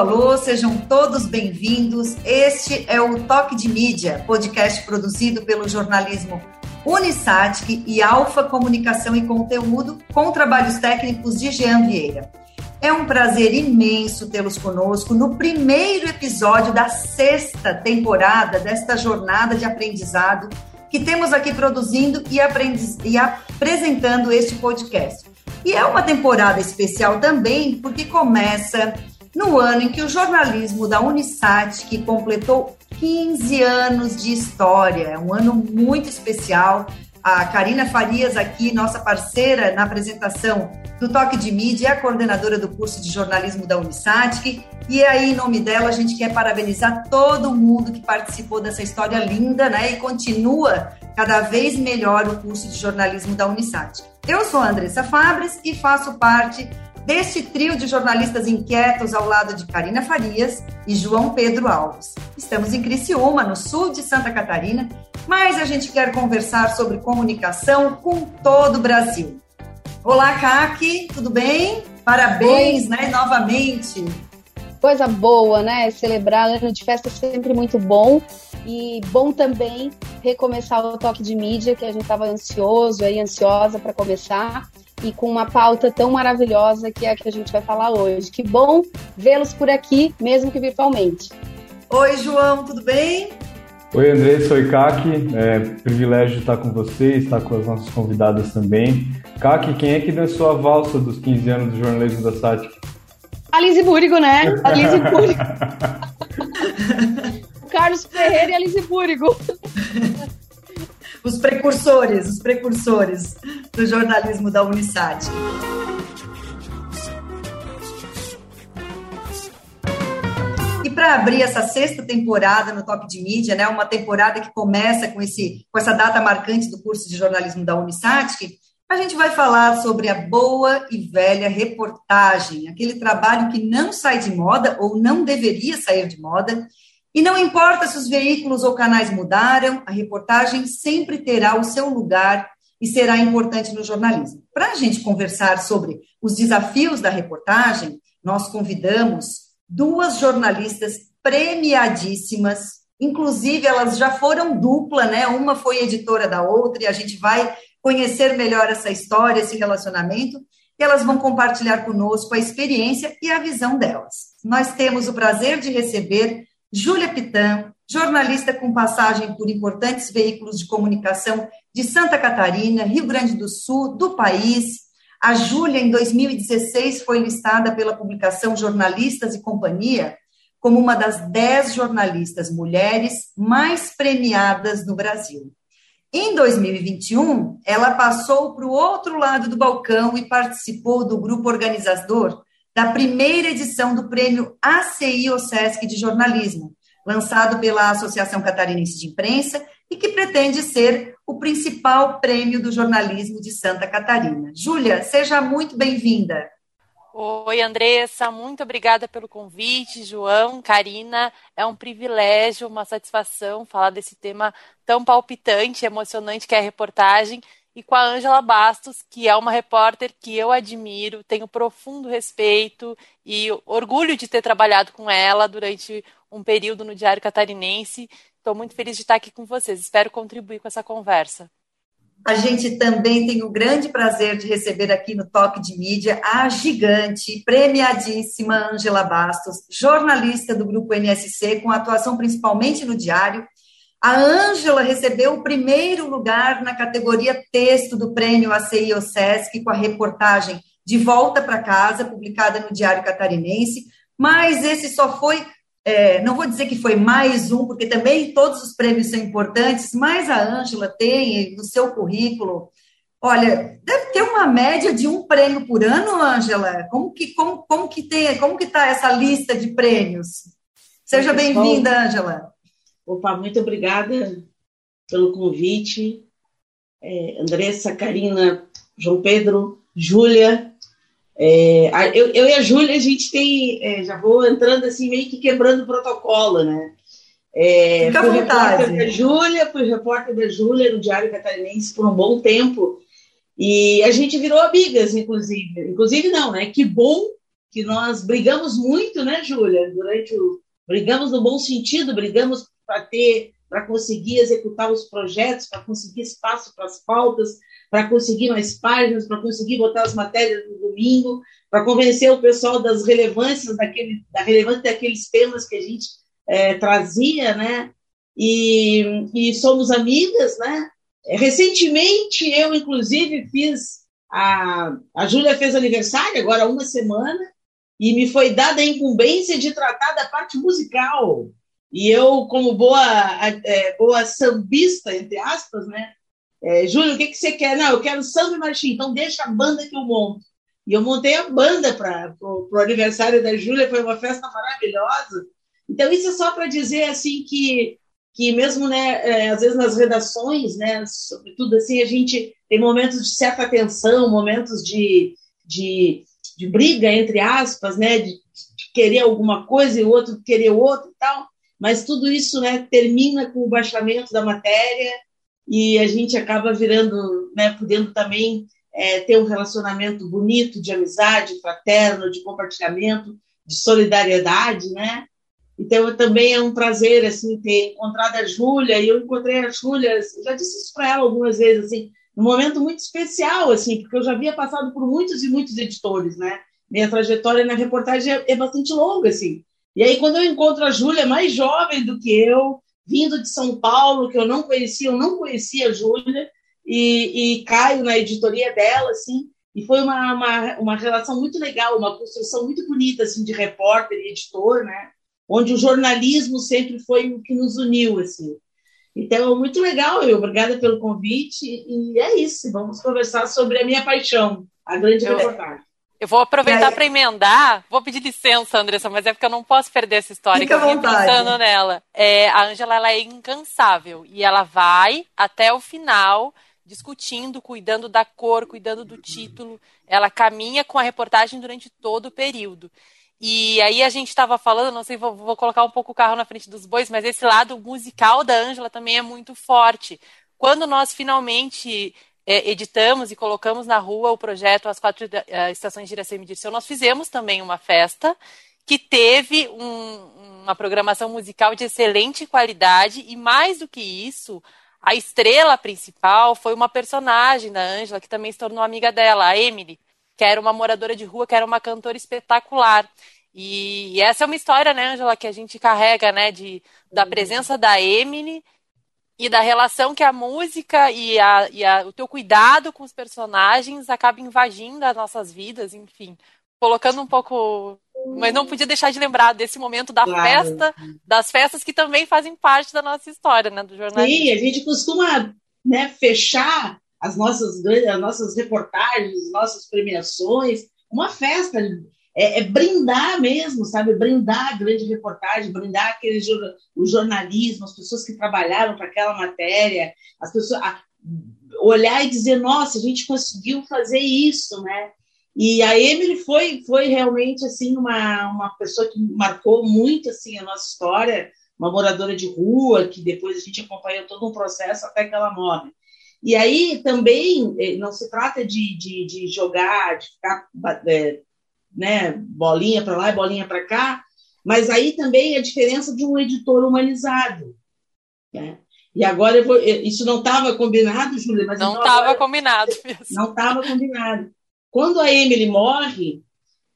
Alô, sejam todos bem-vindos. Este é o Toque de Mídia, podcast produzido pelo jornalismo Unisatic e Alfa Comunicação e Conteúdo, com trabalhos técnicos de Jean Vieira. É um prazer imenso tê-los conosco no primeiro episódio da sexta temporada desta jornada de aprendizado que temos aqui produzindo e, e apresentando este podcast. E é uma temporada especial também porque começa no ano em que o jornalismo da Unisat, que completou 15 anos de história, é um ano muito especial. A Karina Farias aqui, nossa parceira na apresentação do Toque de Mídia, é a coordenadora do curso de jornalismo da Unisat. E aí, em nome dela, a gente quer parabenizar todo mundo que participou dessa história linda, né? E continua cada vez melhor o curso de jornalismo da Unisat. Eu sou a Andressa Fabres e faço parte deste trio de jornalistas inquietos ao lado de Karina Farias e João Pedro Alves. Estamos em Criciúma, no sul de Santa Catarina, mas a gente quer conversar sobre comunicação com todo o Brasil. Olá, Kaki, tudo bem? Parabéns, Oi. né, novamente. Coisa boa, né? Celebrar ano de festa é sempre muito bom. E bom também recomeçar o toque de mídia, que a gente estava ansioso aí, ansiosa para começar e com uma pauta tão maravilhosa que é a que a gente vai falar hoje. Que bom vê-los por aqui, mesmo que virtualmente. Oi, João, tudo bem? Oi, André, sou Kaki. É privilégio estar com você, estar com as nossas convidadas também. Kaki, quem é que dançou a valsa dos 15 anos do jornalismo da SATIC? A Lise Búrigo, né? A Lise Búrigo. Carlos Ferreira e a Lise Búrigo os precursores, os precursores do jornalismo da Unisat. E para abrir essa sexta temporada no Top de Mídia, né, uma temporada que começa com, esse, com essa data marcante do curso de jornalismo da Unisat, a gente vai falar sobre a boa e velha reportagem, aquele trabalho que não sai de moda ou não deveria sair de moda e não importa se os veículos ou canais mudaram, a reportagem sempre terá o seu lugar e será importante no jornalismo. Para a gente conversar sobre os desafios da reportagem, nós convidamos duas jornalistas premiadíssimas, inclusive elas já foram dupla, né? Uma foi editora da outra e a gente vai conhecer melhor essa história, esse relacionamento, e elas vão compartilhar conosco a experiência e a visão delas. Nós temos o prazer de receber Júlia Pitan, jornalista com passagem por importantes veículos de comunicação de Santa Catarina, Rio Grande do Sul, do país. A Júlia, em 2016, foi listada pela publicação Jornalistas e Companhia como uma das dez jornalistas mulheres mais premiadas no Brasil. Em 2021, ela passou para o outro lado do balcão e participou do grupo organizador da primeira edição do prêmio ACI OSESC de jornalismo, lançado pela Associação Catarinense de Imprensa e que pretende ser o principal prêmio do jornalismo de Santa Catarina. Júlia, seja muito bem-vinda. Oi, Andressa, muito obrigada pelo convite, João, Karina. É um privilégio, uma satisfação falar desse tema tão palpitante, emocionante que é a reportagem e com a Ângela Bastos, que é uma repórter que eu admiro, tenho profundo respeito e orgulho de ter trabalhado com ela durante um período no Diário Catarinense. Estou muito feliz de estar aqui com vocês. Espero contribuir com essa conversa. A gente também tem o grande prazer de receber aqui no Toque de Mídia a gigante, premiadíssima Ângela Bastos, jornalista do Grupo NSC, com atuação principalmente no Diário a Ângela recebeu o primeiro lugar na categoria texto do prêmio ACI OSESC, com a reportagem De Volta para Casa, publicada no Diário Catarinense, mas esse só foi, é, não vou dizer que foi mais um, porque também todos os prêmios são importantes, mas a Ângela tem no seu currículo, olha, deve ter uma média de um prêmio por ano, Ângela? Como que, como, como que tem, como que está essa lista de prêmios? Seja bem-vinda, Ângela. Opa, muito obrigada pelo convite. É, Andressa, Karina, João Pedro, Júlia. É, eu, eu, e a Júlia, a gente tem. É, já vou entrando assim, meio que quebrando o protocolo, né? É, Fica fui repórter da Júlia, fui repórter da Júlia no Diário Catarinense por um bom tempo. E a gente virou amigas, inclusive. Inclusive, não, né? Que bom que nós brigamos muito, né, Júlia? Durante o brigamos no bom sentido, brigamos para ter, para conseguir executar os projetos, para conseguir espaço para as pautas, para conseguir mais páginas, para conseguir botar as matérias no domingo, para convencer o pessoal das relevâncias daquele, da relevância daqueles temas que a gente é, trazia, né? E, e somos amigas, né? Recentemente, eu, inclusive, fiz. A, a Júlia fez aniversário, agora uma semana, e me foi dada a incumbência de tratar da parte musical. E eu, como boa, é, boa sambista, entre aspas, né? É, Júlio, o que, que você quer? Não, eu quero samba e marchinha, então deixa a banda que eu monto. E eu montei a banda para o aniversário da Júlia, foi uma festa maravilhosa. Então, isso é só para dizer assim que, que mesmo, né, é, às vezes nas redações, né, sobretudo assim, a gente tem momentos de certa tensão, momentos de, de, de briga, entre aspas, né, de, de querer alguma coisa e o outro querer outro e tal, mas tudo isso né, termina com o baixamento da matéria e a gente acaba virando, né, podendo também é, ter um relacionamento bonito de amizade, fraterno, de compartilhamento, de solidariedade, né? Então, também é um prazer, assim, ter encontrado a Júlia, e eu encontrei a Júlia, já disse isso para ela algumas vezes, assim, um momento muito especial, assim, porque eu já havia passado por muitos e muitos editores, né? Minha trajetória na reportagem é, é bastante longa, assim. E aí, quando eu encontro a Júlia, mais jovem do que eu, vindo de São Paulo, que eu não conhecia, eu não conhecia a Júlia, e, e caio na editoria dela, assim, e foi uma, uma, uma relação muito legal, uma construção muito bonita, assim, de repórter e editor, né? Onde o jornalismo sempre foi o que nos uniu, assim. Então, muito legal, eu obrigada pelo convite, e é isso, vamos conversar sobre a minha paixão, a grande eu, reportagem. Eu vou aproveitar para emendar. Vou pedir licença, Andressa, mas é porque eu não posso perder essa história. Fica que eu pensando nela. É, a Ângela ela é incansável e ela vai até o final discutindo, cuidando da cor, cuidando do título. Ela caminha com a reportagem durante todo o período. E aí a gente estava falando, não sei, vou, vou, colocar um pouco o carro na frente dos bois, mas esse lado musical da Ângela também é muito forte. Quando nós finalmente editamos e colocamos na rua o projeto As Quatro uh, Estações de Iracema e Dirceu, nós fizemos também uma festa que teve um, uma programação musical de excelente qualidade e mais do que isso, a estrela principal foi uma personagem da Ângela que também se tornou amiga dela, a Emily, que era uma moradora de rua, que era uma cantora espetacular. E, e essa é uma história, né, Ângela, que a gente carrega, né, de, da presença da Emily e da relação que a música e, a, e a, o teu cuidado com os personagens acaba invadindo as nossas vidas, enfim. Colocando um pouco. Mas não podia deixar de lembrar desse momento da claro. festa, das festas que também fazem parte da nossa história, né? Do jornalismo. Sim, a gente costuma né, fechar as nossas, as nossas reportagens, as nossas premiações, uma festa é, é, brindar mesmo, sabe? Brindar a grande reportagem, brindar aquele o jornalismo, as pessoas que trabalharam para aquela matéria, as pessoas a, olhar e dizer, nossa, a gente conseguiu fazer isso, né? E a Emily foi, foi realmente assim uma, uma pessoa que marcou muito assim a nossa história, uma moradora de rua que depois a gente acompanhou todo um processo até que ela morre. E aí também eh, não se trata de, de, de jogar, de ficar é, né, bolinha para lá e bolinha para cá, mas aí também a diferença de um editor humanizado. Né? E agora vou, isso não estava combinado, Júlia, mas não estava então combinado. Mesmo. Não estava combinado. Quando a Emily morre,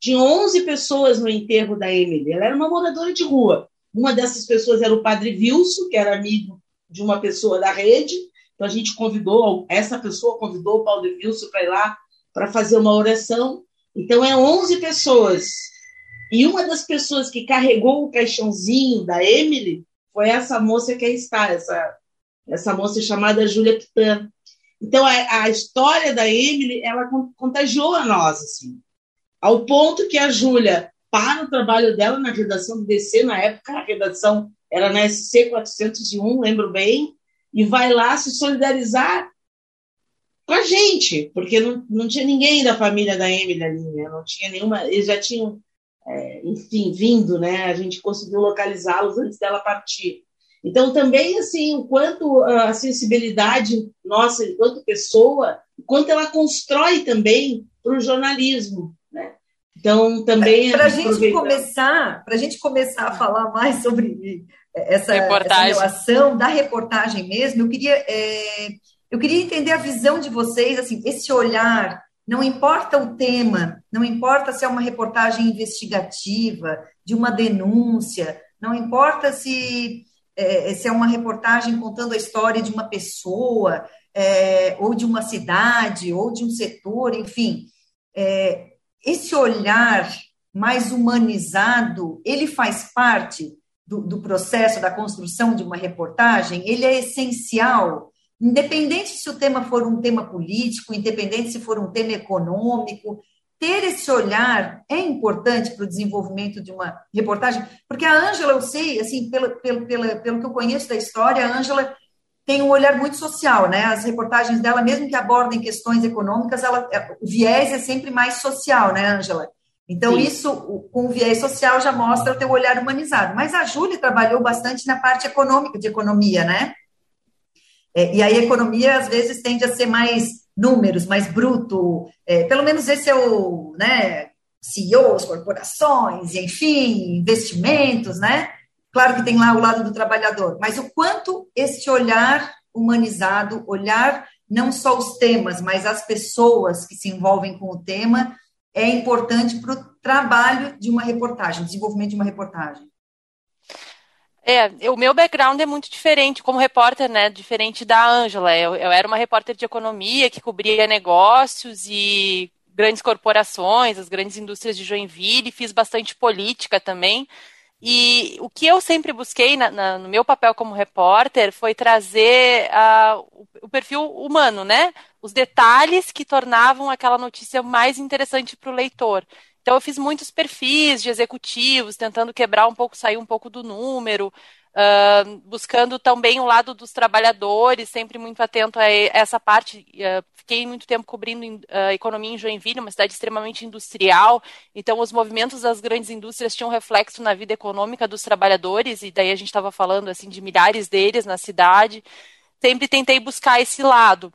tinha 11 pessoas no enterro da Emily. Ela era uma moradora de rua. Uma dessas pessoas era o padre Wilson, que era amigo de uma pessoa da rede. Então a gente convidou, essa pessoa convidou o padre Wilson para ir lá para fazer uma oração. Então, é 11 pessoas. E uma das pessoas que carregou o caixãozinho da Emily foi essa moça que aí está, essa, essa moça chamada Júlia Pitan. Então, a, a, história da Emily, ela contagiou a nós, assim, ao ponto que a Júlia para o trabalho dela na redação do DC, na época a redação era na SC 401, lembro bem, e vai lá se solidarizar com a gente, porque não, não tinha ninguém da família da Emily ali, né? não tinha nenhuma, eles já tinham, é, enfim, vindo, né? A gente conseguiu localizá-los antes dela partir. Então, também, assim, o quanto a sensibilidade nossa, enquanto pessoa, o quanto ela constrói também para o jornalismo, né? Então, também. Para a gente começar, para a gente começar a falar mais sobre essa, essa, relação da reportagem mesmo, eu queria, é, eu queria entender a visão de vocês, assim, esse olhar. Não importa o tema, não importa se é uma reportagem investigativa, de uma denúncia, não importa se é, se é uma reportagem contando a história de uma pessoa, é, ou de uma cidade, ou de um setor, enfim. É, esse olhar mais humanizado, ele faz parte do, do, processo da construção de uma reportagem, ele é essencial, independente se o tema for um tema político, independente se for um tema econômico, ter esse olhar é importante para o desenvolvimento de uma reportagem, porque a Ângela, eu sei, assim, pelo, pelo, pelo, pelo que eu conheço da história, a Ângela tem um olhar muito social, né? As reportagens dela, mesmo que abordem questões econômicas, ela, é, o viés é sempre mais social, né, Ângela? Então, Sim. isso, com o viés social, já mostra o teu olhar humanizado. Mas a Júlia trabalhou bastante na parte econômica, de economia, né? É, e aí a economia, às vezes, tende a ser mais números, mais bruto. É, pelo menos esse é o, né, CEOs, corporações, enfim, investimentos, né? Claro que tem lá o lado do trabalhador, mas o quanto esse olhar humanizado, olhar não só os temas, mas as pessoas que se envolvem com o tema, é importante para o trabalho de uma reportagem, desenvolvimento de uma reportagem. É, o meu background é muito diferente como repórter, né? Diferente da Ângela. Eu, eu, era uma repórter de economia que cobria negócios e grandes corporações, as grandes indústrias de Joinville, fiz bastante política também. E o que eu sempre busquei na, na, no meu papel como repórter foi trazer uh, o, o, perfil humano, né? Os detalhes que tornavam aquela notícia mais interessante para o leitor. Então, eu fiz muitos perfis de executivos, tentando quebrar um pouco, sair um pouco do número, Uh, buscando também o lado dos trabalhadores, sempre muito atento a essa parte. Uh, fiquei muito tempo cobrindo uh, economia em Joinville, uma cidade extremamente industrial, então os movimentos das grandes indústrias tinham reflexo na vida econômica dos trabalhadores, e daí a gente estava falando assim de milhares deles na cidade. Sempre tentei buscar esse lado.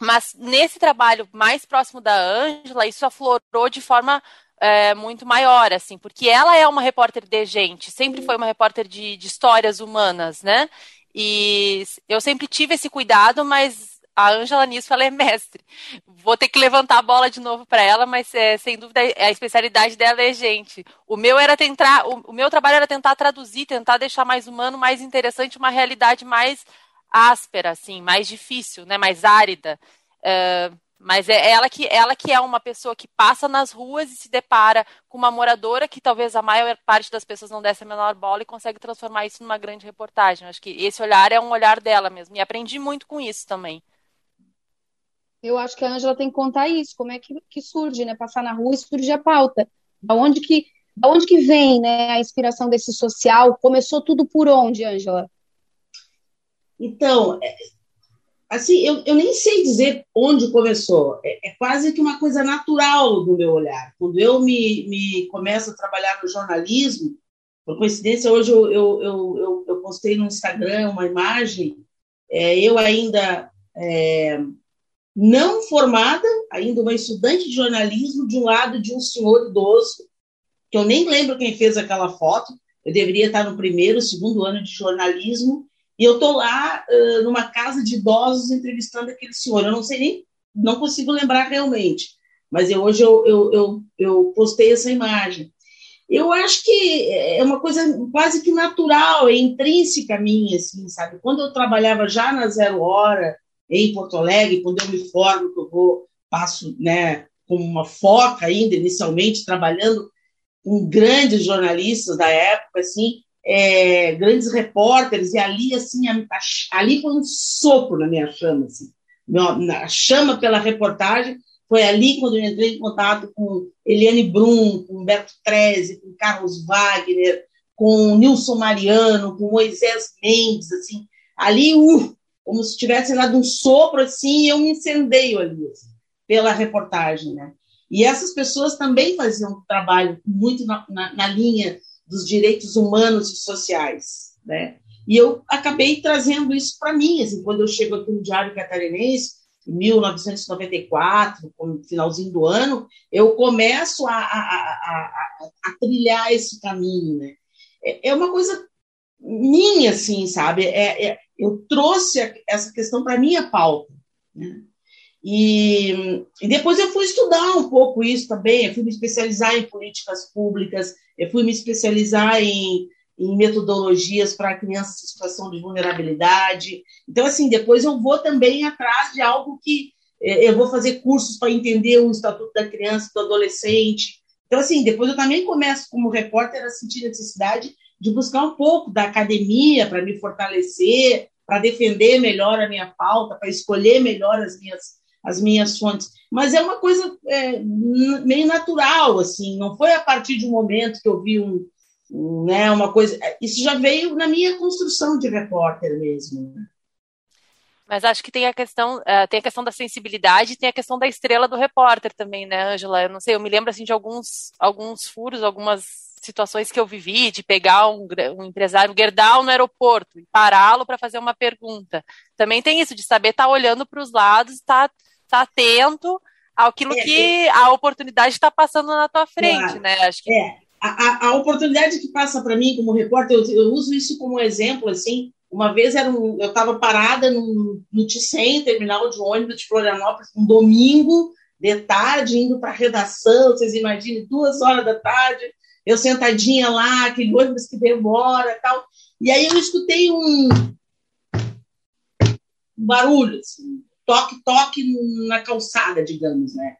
Mas nesse trabalho mais próximo da Ângela, isso aflorou de forma é, muito maior, assim, porque ela é uma repórter de gente, sempre foi uma repórter de, de histórias humanas, né? E eu sempre tive esse cuidado, mas a Ângela nisso ela é mestre. Vou ter que levantar a bola de novo para ela, mas é, sem dúvida a especialidade dela é gente. O meu era tentar, o, o, meu trabalho era tentar traduzir, tentar deixar mais humano, mais interessante, uma realidade mais áspera, assim, mais difícil, né, mais árida. Uh, mas é ela que, ela que é uma pessoa que passa nas ruas e se depara com uma moradora que talvez a maior parte das pessoas não desse a menor bola e consegue transformar isso numa grande reportagem. Acho que esse olhar é um olhar dela mesmo. E aprendi muito com isso também. Eu acho que a Ângela tem que contar isso, como é que, que surge, né? Passar na rua e surge a pauta. Da onde que, da onde que vem né, a inspiração desse social? Começou tudo por onde, Ângela? Então, é, assim, eu, eu nem sei dizer onde começou. É, é, quase que uma coisa natural do meu olhar. Quando eu me, me começo a trabalhar no jornalismo, por coincidência, hoje eu, eu, eu, eu postei no Instagram uma imagem, é, eu ainda é, não formada, ainda uma estudante de jornalismo, de um lado de um senhor idoso, que eu nem lembro quem fez aquela foto, eu deveria estar no primeiro, segundo ano de jornalismo, e eu estou lá uh, numa casa de idosos entrevistando aquele senhor. Eu não sei nem, não consigo lembrar realmente, mas eu, hoje eu, eu, eu, eu postei essa imagem. Eu acho que é uma coisa quase que natural, é intrínseca minha, assim, sabe? Quando eu trabalhava já na Zero Hora, em Porto Alegre, quando eu me formo, que eu vou, passo, né, como uma foca ainda, inicialmente, trabalhando com grandes jornalistas da época, assim, é, grandes repórteres, e ali, assim, a, a, ali foi um sopro na minha chama, assim. a chama pela reportagem foi ali quando eu entrei em contato com Eliane Brum, com Beto Treze, com Carlos Wagner, com Nilson Mariano, com Moisés Mendes, assim, ali, uh, como se tivesse dado um sopro assim, eu me incendeio ali, assim, pela reportagem, né? E essas pessoas também faziam um trabalho muito na, na, na linha dos direitos humanos e sociais, né? E eu acabei trazendo isso para mim, assim, quando eu chego aqui no Diário Catarinense, 1994, no finalzinho do ano, eu começo a, a, a, a trilhar esse caminho. Né? É, é uma coisa minha, assim, sabe? É, é eu trouxe essa questão para minha pauta. Né? E, e, depois eu fui estudar um pouco isso também, eu fui me especializar em políticas públicas, eu fui me especializar em, em metodologias para crianças em situação de vulnerabilidade. Então, assim, depois eu vou também atrás de algo que é, eu vou fazer cursos para entender o Estatuto da Criança e do Adolescente. Então, assim, depois eu também começo como repórter a sentir necessidade de buscar um pouco da academia para me fortalecer, para defender melhor a minha pauta, para escolher melhor as minhas as minhas fontes. Mas é uma coisa é, meio natural, assim, não foi a partir de um momento que eu vi um, um né, uma coisa. Isso já veio na minha construção de repórter mesmo. Né? Mas acho que tem a questão, uh, tem a questão da sensibilidade, tem a questão da estrela do repórter também, né, Angela? Eu não sei, eu me lembro assim de alguns, alguns furos, algumas situações que eu vivi, de pegar um, um empresário, no aeroporto e pará-lo para fazer uma pergunta. Também tem isso de saber estar tá olhando para os lados, estar tá tá atento àquilo é, que é, a oportunidade está passando na tua frente, claro, né? Acho que... É, a, a oportunidade que passa para mim como repórter, eu, eu, uso isso como exemplo, assim, uma vez era um, eu estava parada no, no Ticem, terminal de ônibus de Florianópolis, um domingo de tarde, indo para a redação, vocês imaginem, duas horas da tarde, eu sentadinha lá, aquele ônibus que demora tal, e aí eu escutei um, um barulho, assim, toque-toque na calçada, digamos, né?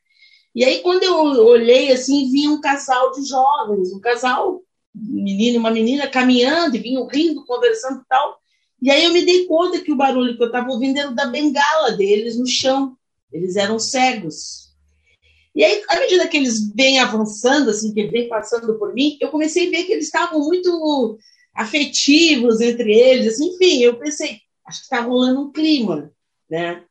E aí, quando eu olhei assim, vi um casal de jovens, um casal, um menino e uma menina, caminhando, e vinham rindo, conversando e tal. E aí eu me dei conta que o barulho que eu estava ouvindo era da bengala deles no chão. Eles eram cegos. E aí, à medida que eles vêm avançando, assim, que vêm passando por mim, eu comecei a ver que eles estavam muito afetivos entre eles. Assim, enfim, eu pensei, acho que está rolando um clima, né?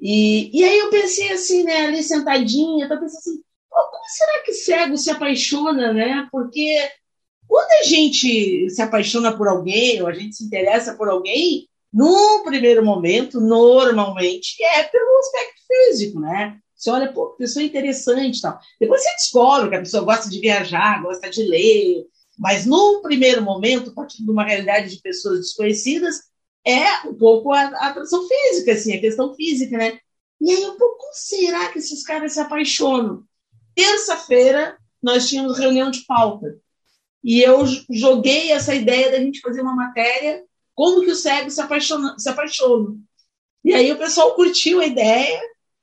E, e aí eu pensei assim, né, ali sentadinha, eu pensei assim, como será que cego se apaixona, né? Porque quando a gente se apaixona por alguém, ou a gente se interessa por alguém, num primeiro momento, normalmente, é pelo aspecto físico, né? Você olha, pô, pessoa interessante tal. Depois você descobre que a pessoa gosta de viajar, gosta de ler, mas num primeiro momento, partindo de uma realidade de pessoas desconhecidas, é um pouco a, atração física, assim, a questão física, né? E aí, um pouco, como será que esses caras se apaixonam? Terça-feira, nós tínhamos reunião de pauta. E eu joguei essa ideia da gente fazer uma matéria como que o cego se apaixona, se apaixona. E aí o pessoal curtiu a ideia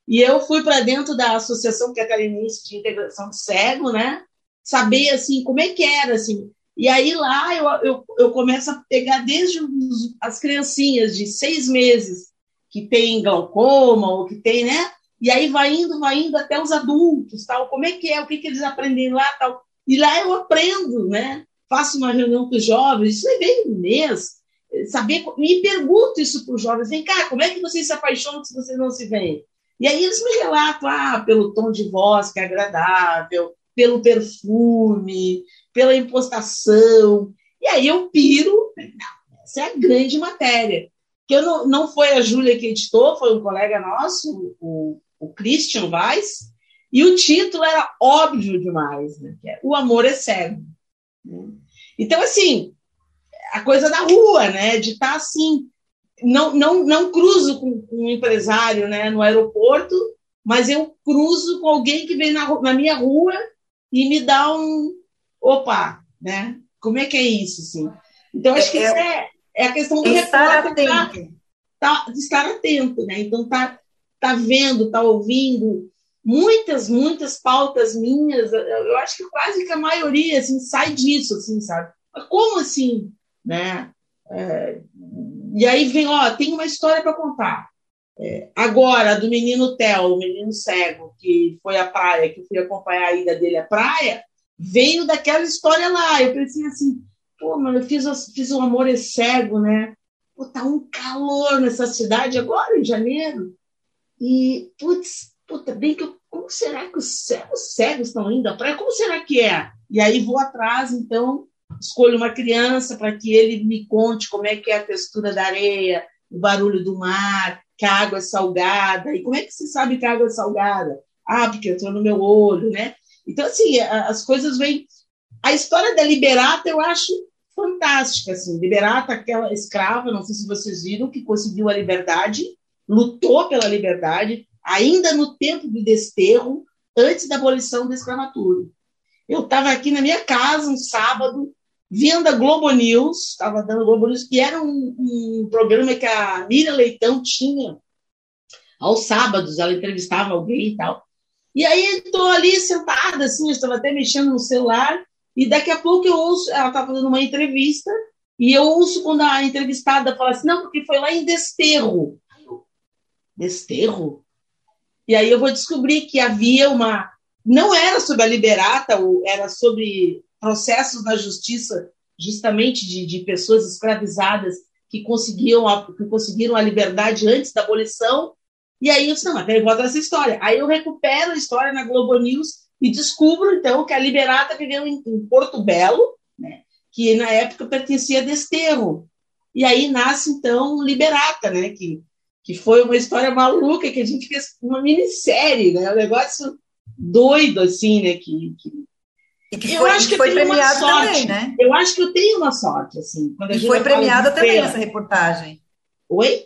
e eu fui para dentro da associação catarinense de integração de cego, né? Saber assim como é que era assim. E aí lá eu, eu, eu começo a pegar desde os, as criancinhas de seis meses que tem glaucoma ou que tem, né? E aí vai indo, vai indo até os adultos, tal. Como é que é? O que, que eles aprendem lá, tal. E lá eu aprendo, né? Faço uma reunião com os jovens, isso é bem um mês. Saber, me pergunto isso para os jovens, vem cá, como é que vocês se apaixonam se vocês não se veem? E aí eles me relatam, ah, pelo tom de voz que é agradável, pelo perfume, pela impostação. E aí eu piro, essa é a grande matéria. Que eu não, não foi a Júlia que editou, foi um colega nosso, o, o Christian Weiss, e o título era óbvio demais, né? É O Amor é Cego. Né? Então, assim, a coisa da rua, né? De estar tá, assim, não, não, não cruzo com, com, um empresário né, no aeroporto, mas eu cruzo com alguém que vem na, na minha rua e me dá um opa, né? Como é que é isso, assim? Então, acho que é, isso é, é a questão do estar atento. Tá, tá, estar atento, né? Então, tá, tá vendo, tá ouvindo. Muitas, muitas pautas minhas, eu acho que quase que a maioria, assim, sai disso, assim, sabe? Mas como assim, né? É, e aí vem, ó, tem uma história para contar. É, agora, do menino Theo, o menino cego, que foi à praia, que fui acompanhar a ida dele à praia, veio daquela história lá. Eu pensei assim, pô, mano, eu fiz, fiz um amor cego, né? Pô, tá um calor nessa cidade agora, em janeiro. E, putz, puta, bem que eu, como será que os cegos, cegos estão indo à praia? Como será que é? E aí vou atrás, então, escolho uma criança para que ele me conte como é que é a textura da areia, o barulho do mar, que a água é salgada. E como é que se sabe que a água é salgada? Ah, porque entrou no meu olho, né? Então, assim, as coisas vêm. A história da Liberata eu acho fantástica. Assim. Liberata, aquela escrava, não sei se vocês viram, que conseguiu a liberdade, lutou pela liberdade, ainda no tempo do desterro, antes da abolição da escravatura. Eu estava aqui na minha casa um sábado, vendo a Globo News, estava dando Globo News, que era um, um programa que a Miriam Leitão tinha aos sábados, ela entrevistava alguém e tal. E aí estou ali sentada, assim, eu estava até mexendo no celular, e daqui a pouco eu ouço, ela estava fazendo uma entrevista, e eu ouço quando a entrevistada fala assim, não, porque foi lá em Desterro. Desterro? E aí eu vou descobrir que havia uma. Não era sobre a Liberata, era sobre processos na justiça, justamente de, de pessoas escravizadas que conseguiam a, que conseguiram a liberdade antes da abolição. E aí eu disse, não, mas peraí, essa história. Aí eu recupero a história na Globo News e descubro, então, que a Liberata viveu em, em Porto Belo, né, que na época pertencia a Desterro. E aí nasce, então, Liberata, né, que que foi uma história maluca que a gente fez uma minissérie, né? Um negócio doido, assim, né? Que, que... E que foi, eu acho que foi premiado também, né? Eu acho que eu tenho uma sorte, assim. e foi premiada também essa reportagem. Oi?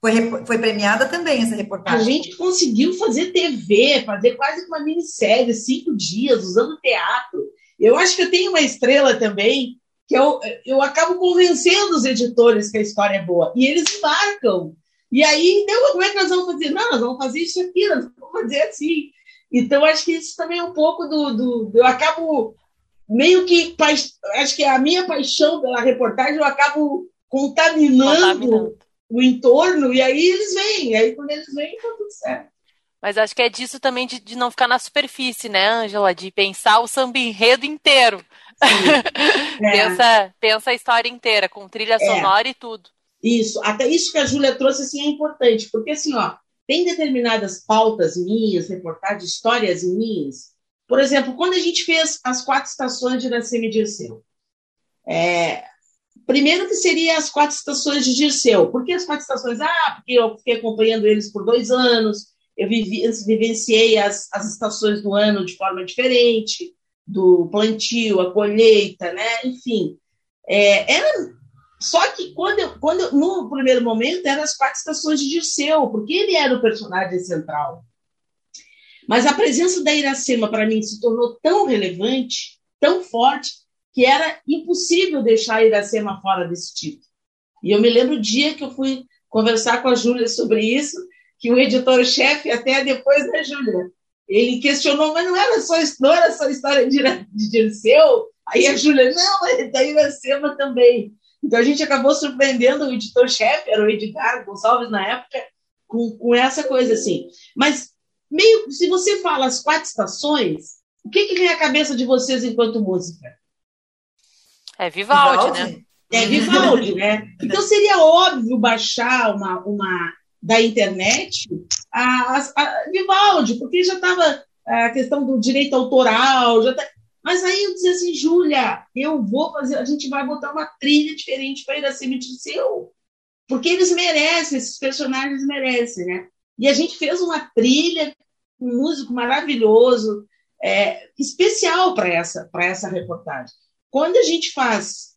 Foi, foi premiada também essa reportagem. A gente conseguiu fazer TV, fazer quase uma minissérie, cinco dias, usando teatro. Eu acho que eu tenho uma estrela também, que eu, eu acabo convencendo os editores que a história é boa. E eles marcam. E aí, então, como é que nós vamos fazer? Não, nós vamos fazer isso aqui, nós vamos fazer assim. Então, acho que isso também é um pouco do. do, eu acabo meio que. Acho que a minha paixão pela reportagem, eu acabo contaminando, contaminando. o entorno, e aí eles vêm. E aí, quando eles vêm, tá tudo certo. Mas acho que é disso também de, de não ficar na superfície, né, Ângela? De pensar o samba enredo inteiro. é. pensa, pensa a história inteira, com trilha é. sonora e tudo. Isso, até isso que a Júlia trouxe assim, é importante, porque assim, ó, tem determinadas pautas minhas, reportagens, histórias minhas. Por exemplo, quando a gente fez as quatro estações de Iracema e Dirceu. É, primeiro que seria as quatro estações de Dirceu. Por que as quatro estações? Ah, porque eu fiquei acompanhando eles por dois anos, eu vivi, vivenciei as, as estações do ano de forma diferente, do plantio, a colheita, né? Enfim, é, era só que quando eu, quando eu, no primeiro momento eram as quatro estações de Dirceu, porque ele era o personagem central. Mas a presença da Iracema para mim se tornou tão relevante, tão forte, que era impossível deixar a Iracema fora desse título. E eu me lembro o dia que eu fui conversar com a Júlia sobre isso, que o editor-chefe, até depois, né, Júlia? Ele questionou, mas não era só, não era só história de, de Dirceu? Aí a Júlia, não, é da Iracema também. Então a gente acabou surpreendendo o editor-chefe, era o Edgar Gonçalves na época, com, com essa coisa assim. Mas meio, se você fala as quatro estações, o que, que vem à cabeça de vocês enquanto música? É Vivaldi, Vivaldi? né? É Vivaldi, né? Então seria óbvio baixar uma, uma da internet a, a, a Vivaldi, porque já estava a questão do direito autoral, já tá, mas aí eu dizia assim, Júlia, eu vou fazer, a gente vai botar uma trilha diferente para Iracema seu. Porque eles merecem, esses personagens merecem, né? E a gente fez uma trilha, um músico maravilhoso, é, especial para essa, essa reportagem. Quando a gente faz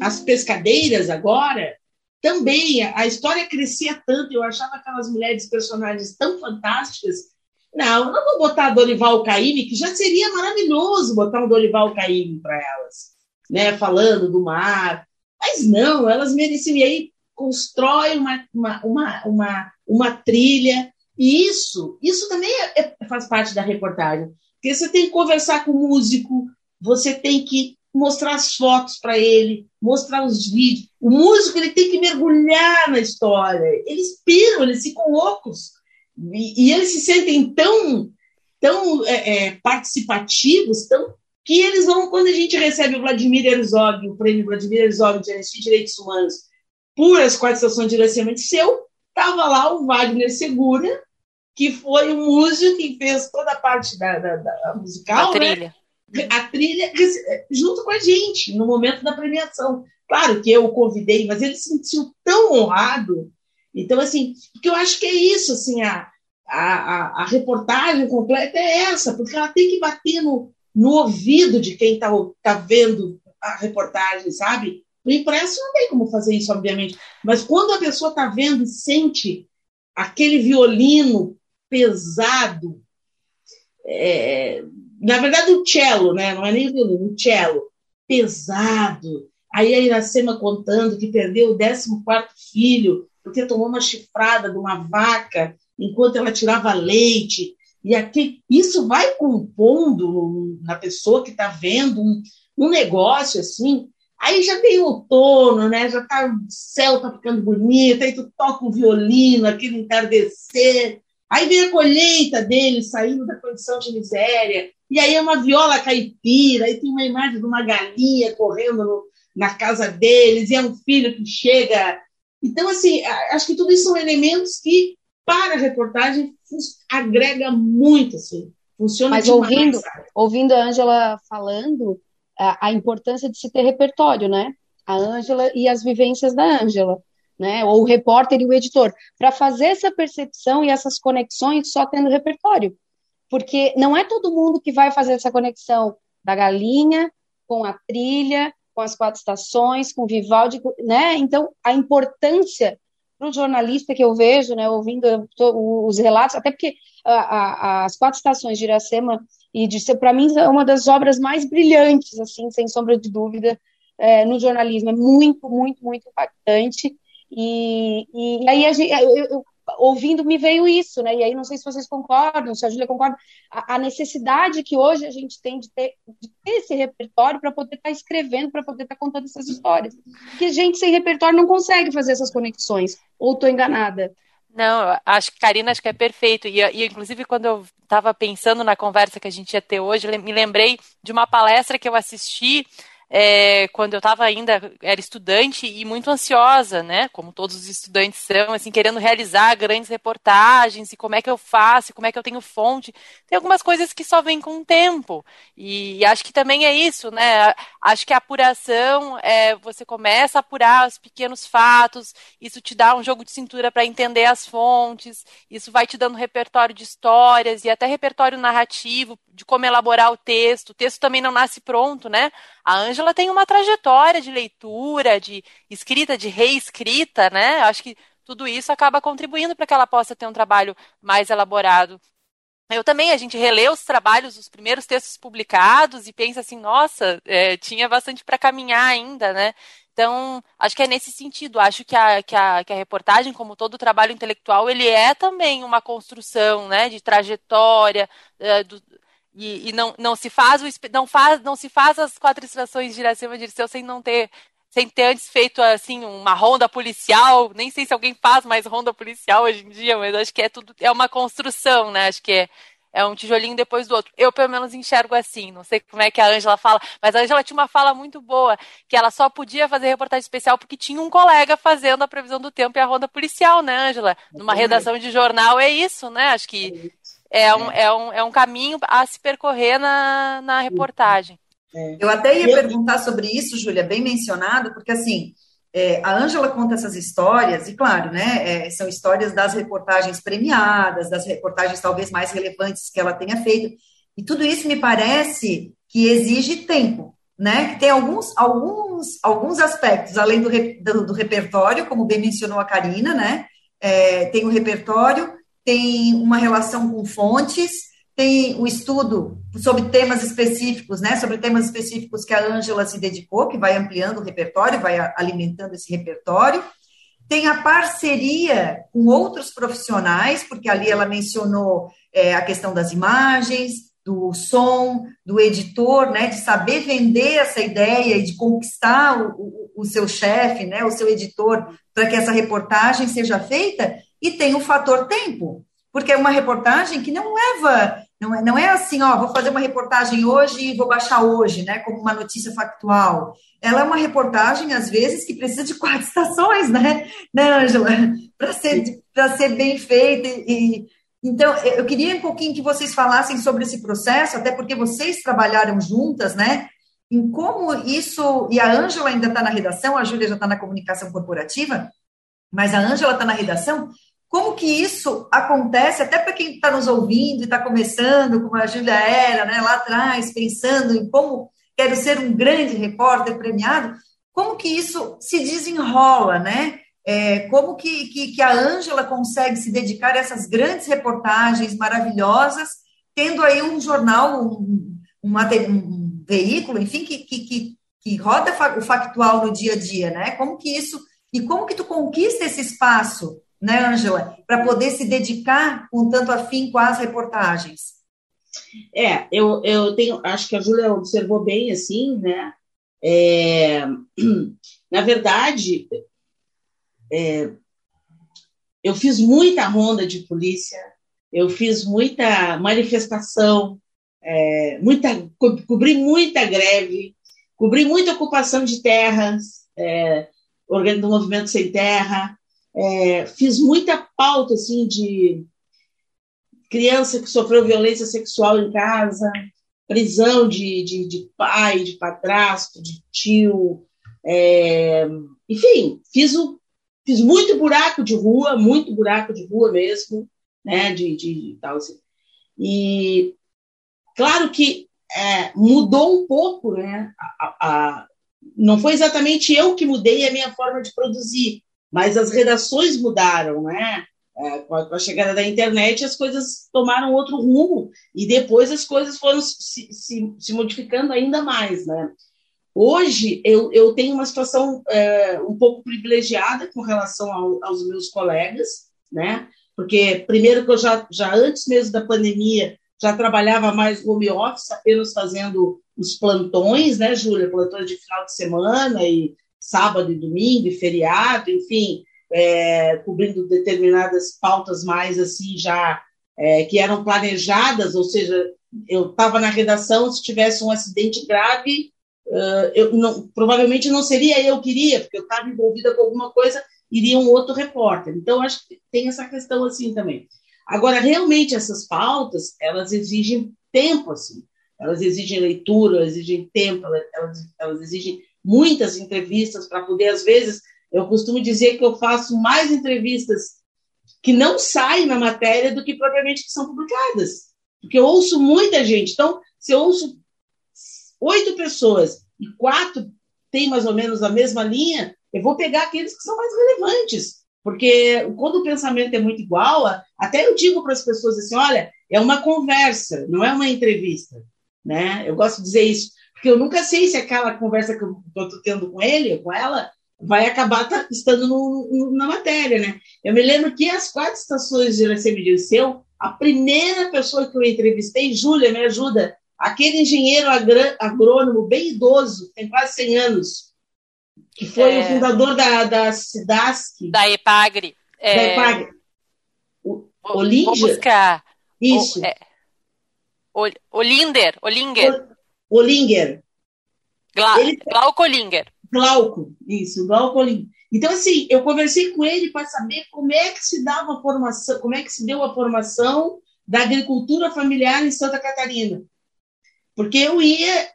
as pescadeiras agora, também a história crescia tanto, eu achava aquelas mulheres personagens tão fantásticas não, não vou botar Dorival Caymmi, que já seria maravilhoso botar um Dorival Caymmi para elas, né? Falando do mar. Mas não, elas mereciam. E aí constrói uma, uma, uma, uma, uma trilha. E isso, isso também é, é, faz parte da reportagem. Porque você tem que conversar com o músico, você tem que mostrar as fotos para ele, mostrar os vídeos. O músico ele tem que mergulhar na história. Eles piram, eles ficam loucos e, e eles se sentem tão, tão é, é, participativos, tão, que eles vão, quando a gente recebe o Vladimir Herzog, o prêmio Vladimir Herzog de Direitos Humanos, por as quatro estações de direcionamento seu, estava lá o Wagner Segura, que foi o músico que fez toda a parte da, da, da musical, a né? trilha. A trilha junto com a gente, no momento da premiação. Claro que eu o convidei, mas ele se sentiu tão honrado Então, assim, porque eu acho que é isso, assim, a, a, a, reportagem completa é essa, porque ela tem que bater no, no ouvido de quem está tá vendo a reportagem, sabe? O impresso não tem como fazer isso, obviamente, mas quando a pessoa está vendo e sente aquele violino pesado, é, na verdade o cello, né? não é nem o violino, o cello, pesado, aí a Iracema contando que perdeu o 14 filho porque tomou uma chifrada de uma vaca enquanto ela tirava leite. E aqui, isso vai compondo na pessoa que está vendo um, um negócio assim. Aí já tem outono, né? Já tá, o céu tá ficando bonito, aí tu toca o violino, aquele entardecer. Aí vem a colheita dele saindo da condição de miséria. E aí é uma viola caipira, aí tem uma imagem de uma galinha correndo no, na casa deles, e é um filho que chega. Então, assim, acho que tudo isso são elementos que para a reportagem agrega muito, assim, funciona Mas ouvindo, ouvindo a Ângela falando, a, a, importância de se ter repertório, né? A Ângela e as vivências da Ângela, né? Ou o repórter e o editor, para fazer essa percepção e essas conexões só tendo repertório. Porque não é todo mundo que vai fazer essa conexão da galinha com a trilha, com as quatro estações, com Vivaldi, né? Então, a importância para o jornalista que eu vejo, né, ouvindo os relatos, até porque a, a, as quatro estações de Iracema e de para mim é uma das obras mais brilhantes, assim, sem sombra de dúvida, é, no jornalismo. É muito, muito, muito impactante. E, e aí gente, eu, eu, ouvindo me veio isso, né? E aí não sei se vocês concordam, se a Júlia concorda, a, a, necessidade que hoje a gente tem de ter, de ter esse repertório para poder estar tá escrevendo, para poder estar tá contando essas histórias. Que a gente sem repertório não consegue fazer essas conexões. Ou estou enganada? Não, acho que Karina acho que é perfeito. E, e inclusive, quando eu estava pensando na conversa que a gente ia ter hoje, me lembrei de uma palestra que eu assisti é, quando eu estava ainda, era estudante e muito ansiosa, né? Como todos os estudantes são, assim, querendo realizar grandes reportagens e como é que eu faço, como é que eu tenho fonte. Tem algumas coisas que só vêm com o tempo. E, e acho que também é isso, né? Acho que a apuração, é, você começa a apurar os pequenos fatos, isso te dá um jogo de cintura para entender as fontes, isso vai te dando repertório de histórias e até repertório narrativo de como elaborar o texto. O texto também não nasce pronto, né? A Ângela tem uma trajetória de leitura, de escrita, de reescrita, né? Acho que tudo isso acaba contribuindo para que ela possa ter um trabalho mais elaborado. Eu também, a gente relê os trabalhos, os primeiros textos publicados e pensa assim, nossa, é, tinha bastante para caminhar ainda, né? Então, acho que é nesse sentido. Acho que a, que a, que a reportagem, como todo trabalho intelectual, ele é também uma construção, né, de trajetória, é, do, e, e, não, não se faz o não faz não se faz as quatro estações de Iracema de Dirceu sem não ter sem ter antes feito assim uma ronda policial nem sei se alguém faz mais ronda policial hoje em dia mas acho que é tudo é uma construção né acho que é é um tijolinho depois do outro. Eu, pelo menos, enxergo assim. Não sei como é que a Ângela fala, mas a Ângela tinha uma fala muito boa, que ela só podia fazer reportagem especial porque tinha um colega fazendo a previsão do tempo e a ronda policial, né, Ângela? Numa redação de jornal é isso, né? Acho que é um, é um, é um caminho a se percorrer na, na reportagem. É. Eu até ia perguntar sobre isso, Júlia, bem mencionado, porque assim, é, a Ângela conta essas histórias, e claro, né, é, são histórias das reportagens premiadas, das reportagens talvez mais relevantes que ela tenha feito, e tudo isso me parece que exige tempo, né, que tem alguns, alguns, alguns aspectos, além do, do, do repertório, como bem mencionou a Karina, né, é, tem o repertório, tem uma relação com fontes, tem o estudo sobre temas específicos, né, sobre temas específicos que a Ângela se dedicou, que vai ampliando o repertório, vai alimentando esse repertório. Tem a parceria com outros profissionais, porque ali ela mencionou é, a questão das imagens, do som, do editor, né, de saber vender essa ideia e de conquistar o, o, o seu chefe, né, o seu editor, para que essa reportagem seja feita, e tem o fator tempo, porque é uma reportagem que não leva, não é, não é assim, ó, vou fazer uma reportagem hoje e vou baixar hoje, né, como uma notícia factual. Ela é uma reportagem, às vezes, que precisa de quatro estações, né, né, Ângela? Para ser, ser bem feita. E, então, eu queria um pouquinho que vocês falassem sobre esse processo, até porque vocês trabalharam juntas, né, em como isso, e a Ângela ainda está na redação, a Júlia já está na comunicação corporativa, mas a Ângela está na redação. Como que isso acontece, até para quem está nos ouvindo e está começando, como a Júlia era, né, lá atrás, pensando em como quero ser um grande repórter premiado, como que isso se desenrola, né? É, como que, que, que a Ângela consegue se dedicar a essas grandes reportagens maravilhosas, tendo aí um jornal, um, um, um veículo, enfim, que, que, que, que roda o factual no dia a dia, né? Como que isso, e como que tu conquista esse espaço né, Angela, para poder se dedicar com tanto afinco às reportagens? É, eu, eu tenho, acho que a Júlia observou bem assim, né? É, na verdade, é, eu fiz muita ronda de polícia, eu fiz muita manifestação, é, muita, co cobri muita greve, cobri muita ocupação de terras, é, do movimento sem terra, é, fiz muita pauta assim de criança que sofreu violência sexual em casa, prisão de, de, de pai, de padrasto, de tio, é, enfim, fiz, o, fiz muito buraco de rua, muito buraco de rua mesmo, né, de, de tal assim. E claro que é, mudou um pouco, né, a, a, não foi exatamente eu que mudei a minha forma de produzir, mas as redações mudaram, né? É, com, a, chegada da internet, as coisas tomaram outro rumo e depois as coisas foram se, se, se modificando ainda mais, né? Hoje eu, eu tenho uma situação é, um pouco privilegiada com relação ao, aos meus colegas, né? Porque primeiro que eu já, já antes mesmo da pandemia já trabalhava mais home office, apenas fazendo os plantões, né, Júlia? Plantões de final de semana e sábado e domingo, e feriado, enfim, é, cobrindo determinadas pautas mais assim já é, que eram planejadas, ou seja, eu estava na redação, se tivesse um acidente grave, uh, eu não, provavelmente não seria eu que iria, porque eu estava envolvida com alguma coisa, iria um outro repórter. Então, acho que tem essa questão assim também. Agora, realmente, essas pautas, elas exigem tempo, assim. Elas exigem leitura, elas exigem tempo, elas, elas exigem muitas entrevistas para poder, às vezes, eu costumo dizer que eu faço mais entrevistas que não saem na matéria do que propriamente que são publicadas. Porque eu ouço muita gente. Então, se eu ouço oito pessoas e quatro têm mais ou menos a mesma linha, eu vou pegar aqueles que são mais relevantes. Porque quando o pensamento é muito igual, até eu digo para as pessoas assim: olha, é uma conversa, não é uma entrevista. Né? Eu gosto de dizer isso. Porque eu nunca sei se aquela conversa que eu estou tendo com ele, com ela, vai acabar tá, estando no, no, na matéria, né? Eu me lembro que as quatro estações de IRCM Dirceu, a primeira pessoa que eu entrevistei, Júlia, me ajuda, aquele engenheiro agrônomo bem idoso, tem quase 100 anos, que foi é... o fundador da, da SIDASC. Da EPAGRE. É... Da EPAGRE. O, Olinger? Vou buscar. Isso. O, é... Olinder. Olinger. Olinger. Gla ele... Glauco Olinger. Glauco, isso, Glauco Olinger. Então, assim, eu conversei com ele para saber como é que se dava a formação, como é que se deu a formação da agricultura familiar em Santa Catarina. Porque eu ia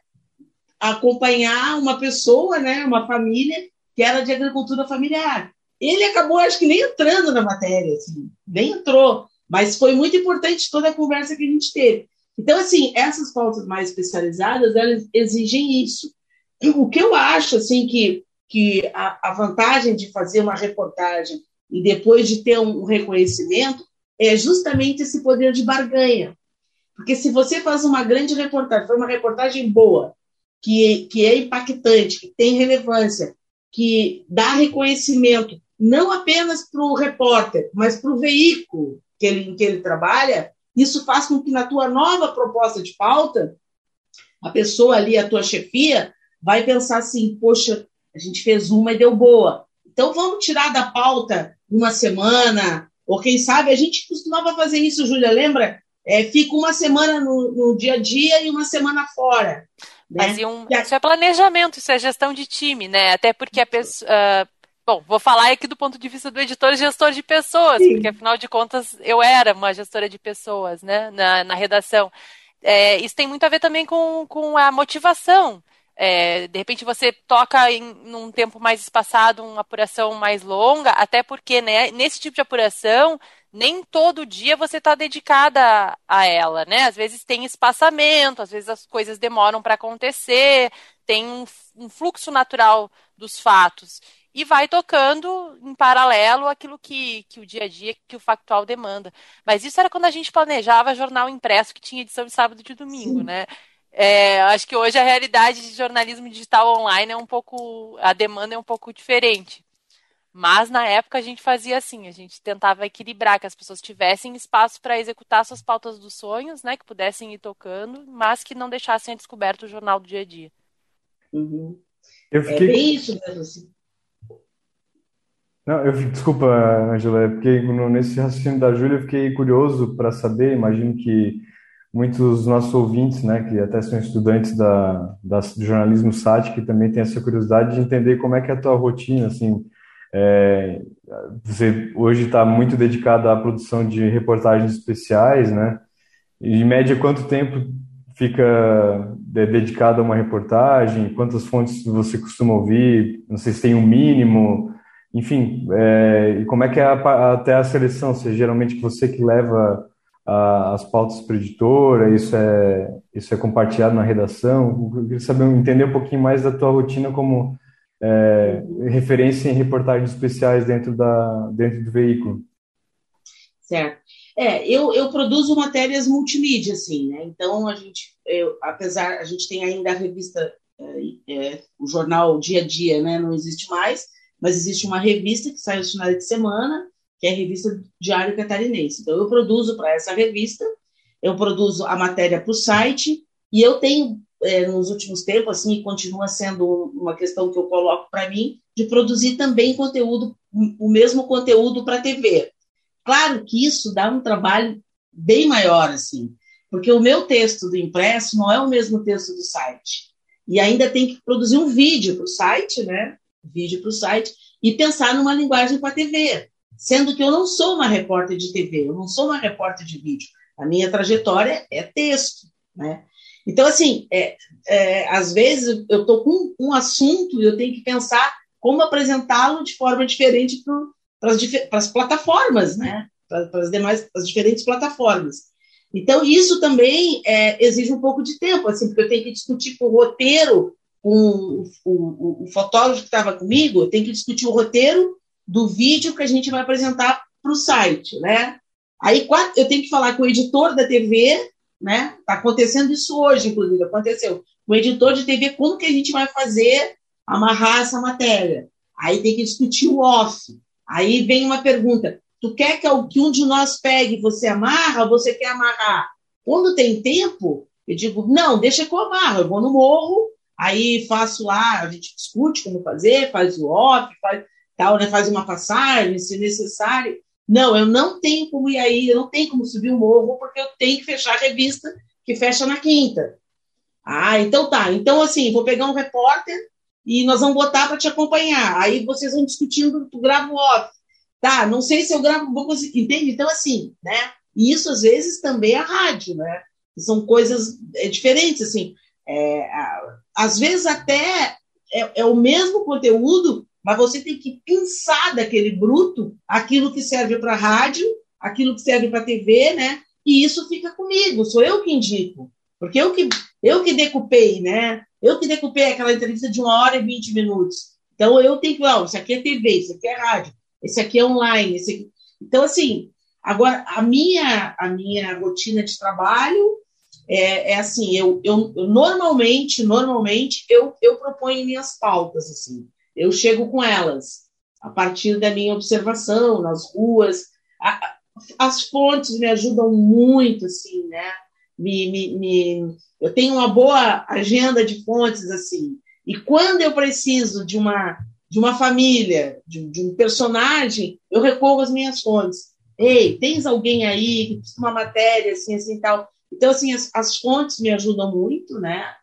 acompanhar uma pessoa, né, uma família que era de agricultura familiar. Ele acabou, acho que nem entrando na matéria, assim, nem entrou, mas foi muito importante toda a conversa que a gente teve. Então, assim, essas pautas mais especializadas, elas exigem isso. O que eu acho, assim, que, que a, a vantagem de fazer uma reportagem e depois de ter um reconhecimento é justamente esse poder de barganha. Porque se você faz uma grande reportagem, foi uma reportagem boa, que, que é impactante, que tem relevância, que dá reconhecimento, não apenas para o repórter, mas para o veículo que ele, em que ele trabalha, isso faz com que na tua nova proposta de pauta, a pessoa ali, a tua chefia, vai pensar assim, poxa, a gente fez uma e deu boa. Então vamos tirar da pauta uma semana, ou quem sabe, a gente costumava fazer isso, Júlia, lembra? É, fica uma semana no, no, dia a dia e uma semana fora. Né? Um, isso é planejamento, isso é gestão de time, né? Até porque a pessoa, uh, Bom, vou falar aqui do ponto de vista do editor gestor de pessoas, Sim. porque afinal de contas eu era uma gestora de pessoas, né, na, na redação. É, isso tem muito a ver também com, com a motivação. É, de repente você toca em num tempo mais espaçado, uma apuração mais longa, até porque né, nesse tipo de apuração nem todo dia você está dedicada a ela, né? Às vezes tem espaçamento, às vezes as coisas demoram para acontecer, tem um, um, fluxo natural dos fatos e vai tocando em paralelo aquilo que, que o dia a dia, que o factual demanda. Mas isso era quando a gente planejava jornal impresso que tinha edição de sábado e de domingo, Sim. né? É, acho que hoje a realidade de jornalismo digital online é um pouco, a demanda é um pouco diferente. Mas na época a gente fazia assim, a gente tentava equilibrar que as pessoas tivessem espaço para executar suas pautas dos sonhos, né, que pudessem ir tocando, mas que não deixassem descoberto o jornal do dia a dia. Uhum. Eu fiquei... É bem isso mesmo, assim. Não, eu, desculpa, Angela, é porque nesse raciocínio da Júlia eu fiquei curioso para saber, imagino que muitos dos nossos ouvintes, né, que até são estudantes da, da, do jornalismo SAT, que também têm essa curiosidade de entender como é que é a tua rotina, assim, é, você hoje está muito dedicado à produção de reportagens especiais, né, e, em média, quanto tempo fica dedicado a uma reportagem? Quantas fontes você costuma ouvir? Não sei se tem um mínimo, enfim, é, e como é que é a, até a seleção? Se é geralmente você que leva a, as pautas para editora, isso é, isso é compartilhado na redação. Eu queria saber, entender um pouquinho mais da tua rotina como é, referência em reportagens especiais dentro, da, dentro do veículo. Certo. É, eu, eu produzo matérias multimídia, assim, né? Então, a gente, eu, apesar, a gente tem ainda a revista, é, é, o jornal Dia a Dia, né? Não existe mais, mas existe uma revista que sai aos finais de semana, que é a revista Diário Catarinense. Então, eu produzo para essa revista, eu produzo a matéria para o site, e eu tenho, é, nos últimos tempos, assim, continua sendo uma questão que eu coloco para mim, de produzir também conteúdo, o mesmo conteúdo para a TV. Claro que isso dá um trabalho bem maior, assim, porque o meu texto do impresso não é o mesmo texto do site. E ainda tem que produzir um vídeo para o site, né? Vídeo para o site, e pensar numa linguagem para a TV sendo que eu não sou uma repórter de TV, eu não sou uma repórter de vídeo. A minha trajetória é texto, né? Então, assim, é, é, às vezes eu estou com um assunto e eu tenho que pensar como apresentá-lo de forma diferente para as plataformas, né? Para as demais, as diferentes plataformas. Então, isso também é, exige um pouco de tempo, assim, porque eu tenho que discutir com o roteiro, com o, o, o fotógrafo que estava comigo, tenho que discutir o roteiro do vídeo que a gente vai apresentar para o site, né? Aí eu tenho que falar com o editor da TV, né? Está acontecendo isso hoje, inclusive, aconteceu. O editor de TV, como que a gente vai fazer amarrar essa matéria? Aí tem que discutir o off. Aí vem uma pergunta: tu quer que um de nós pegue, você amarra ou você quer amarrar? Quando tem tempo, eu digo, não, deixa que eu amarro, eu vou no morro, aí faço lá, a gente discute como fazer, faz o off, faz, tal, né? Faz uma passagem, se necessário. Não, eu não tenho como ir aí, eu não tenho como subir o morro, porque eu tenho que fechar a revista, que fecha na quinta. Ah, então tá. Então, assim, vou pegar um repórter e nós vamos botar para te acompanhar. Aí vocês vão discutindo, tu grava o off. Tá, não sei se eu gravo, vou conseguir. Entende? Então, assim, né? E isso, às vezes, também é rádio, né? São coisas é, diferentes, assim. É, às vezes, até é, é o mesmo conteúdo, mas você tem que pensar daquele bruto aquilo que serve para rádio, aquilo que serve para TV, né? E isso fica comigo, sou eu que indico. Porque eu que, eu que decupei, né? Eu que decupei aquela entrevista de uma hora e vinte minutos. Então eu tenho que, ó, isso aqui é TV, isso aqui é rádio, esse aqui é online, esse aqui... Então, assim, agora a minha, a minha rotina de trabalho é, é assim, eu, eu, normalmente, normalmente, eu, eu proponho minhas pautas, assim eu chego com elas a partir da minha observação nas ruas. A, as fontes me ajudam muito, assim, né? Me, me, me, eu tenho uma boa agenda de fontes, assim. E quando eu preciso de uma de uma família, de, de um personagem, eu recorro às minhas fontes. Ei, tens alguém aí que precisa de uma matéria, assim, assim, tal. Então, assim, as, as fontes me ajudam muito, né?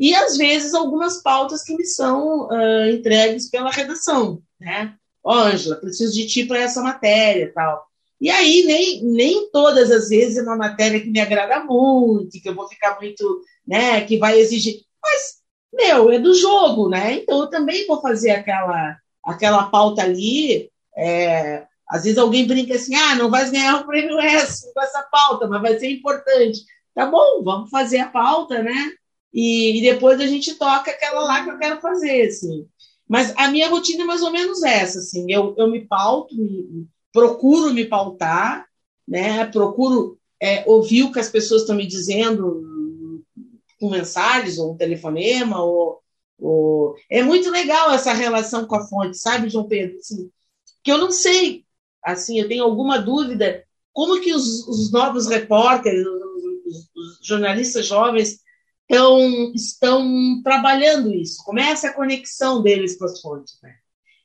e às vezes algumas pautas que me são uh, entregues pela redação, né? Ó, Ângela, preciso de ti para essa matéria tal. E aí, nem, nem todas as vezes é uma matéria que me agrada muito, que eu vou ficar muito, né, que vai exigir. Mas meu, é do jogo, né? Então eu também vou fazer aquela, aquela pauta ali. É, às vezes alguém brinca assim, ah, não vai ganhar o prêmio S com essa pauta, mas vai ser importante. Tá bom, vamos fazer a pauta, né? E, e, depois a gente toca aquela lá que eu quero fazer, assim. Mas a minha rotina é mais ou menos essa, assim. Eu, eu me pauto, me, procuro me pautar, né? Procuro é, ouvir o que as pessoas estão me dizendo com mensagens ou um telefonema ou, ou... é muito legal essa relação com a fonte, sabe, João Pedro? Assim, que eu não sei, assim, eu tenho alguma dúvida como que os, os novos repórteres, os, os, jornalistas jovens estão, estão trabalhando isso? Como é essa conexão deles com as fontes, né?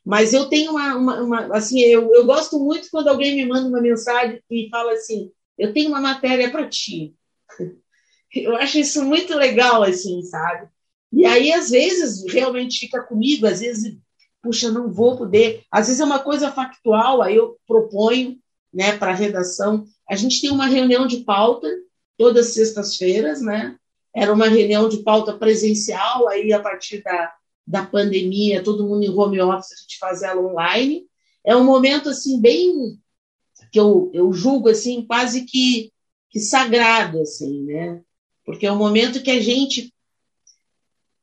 Mas eu tenho uma, uma, uma assim, eu, eu gosto muito quando alguém me manda uma mensagem e fala assim, eu tenho uma matéria para ti. Eu acho isso muito legal, assim, sabe? E aí, às vezes, realmente fica comigo, às vezes, puxa, não vou poder. Às vezes é uma coisa factual, aí eu proponho né, para a redação. A gente tem uma reunião de pauta todas sextas-feiras, né? Era uma reunião de pauta presencial, aí a partir da, da pandemia, todo mundo em home office, a gente faz ela online. É um momento, assim, bem que eu, eu julgo assim quase que, que sagrado assim, né? Porque é um momento que a gente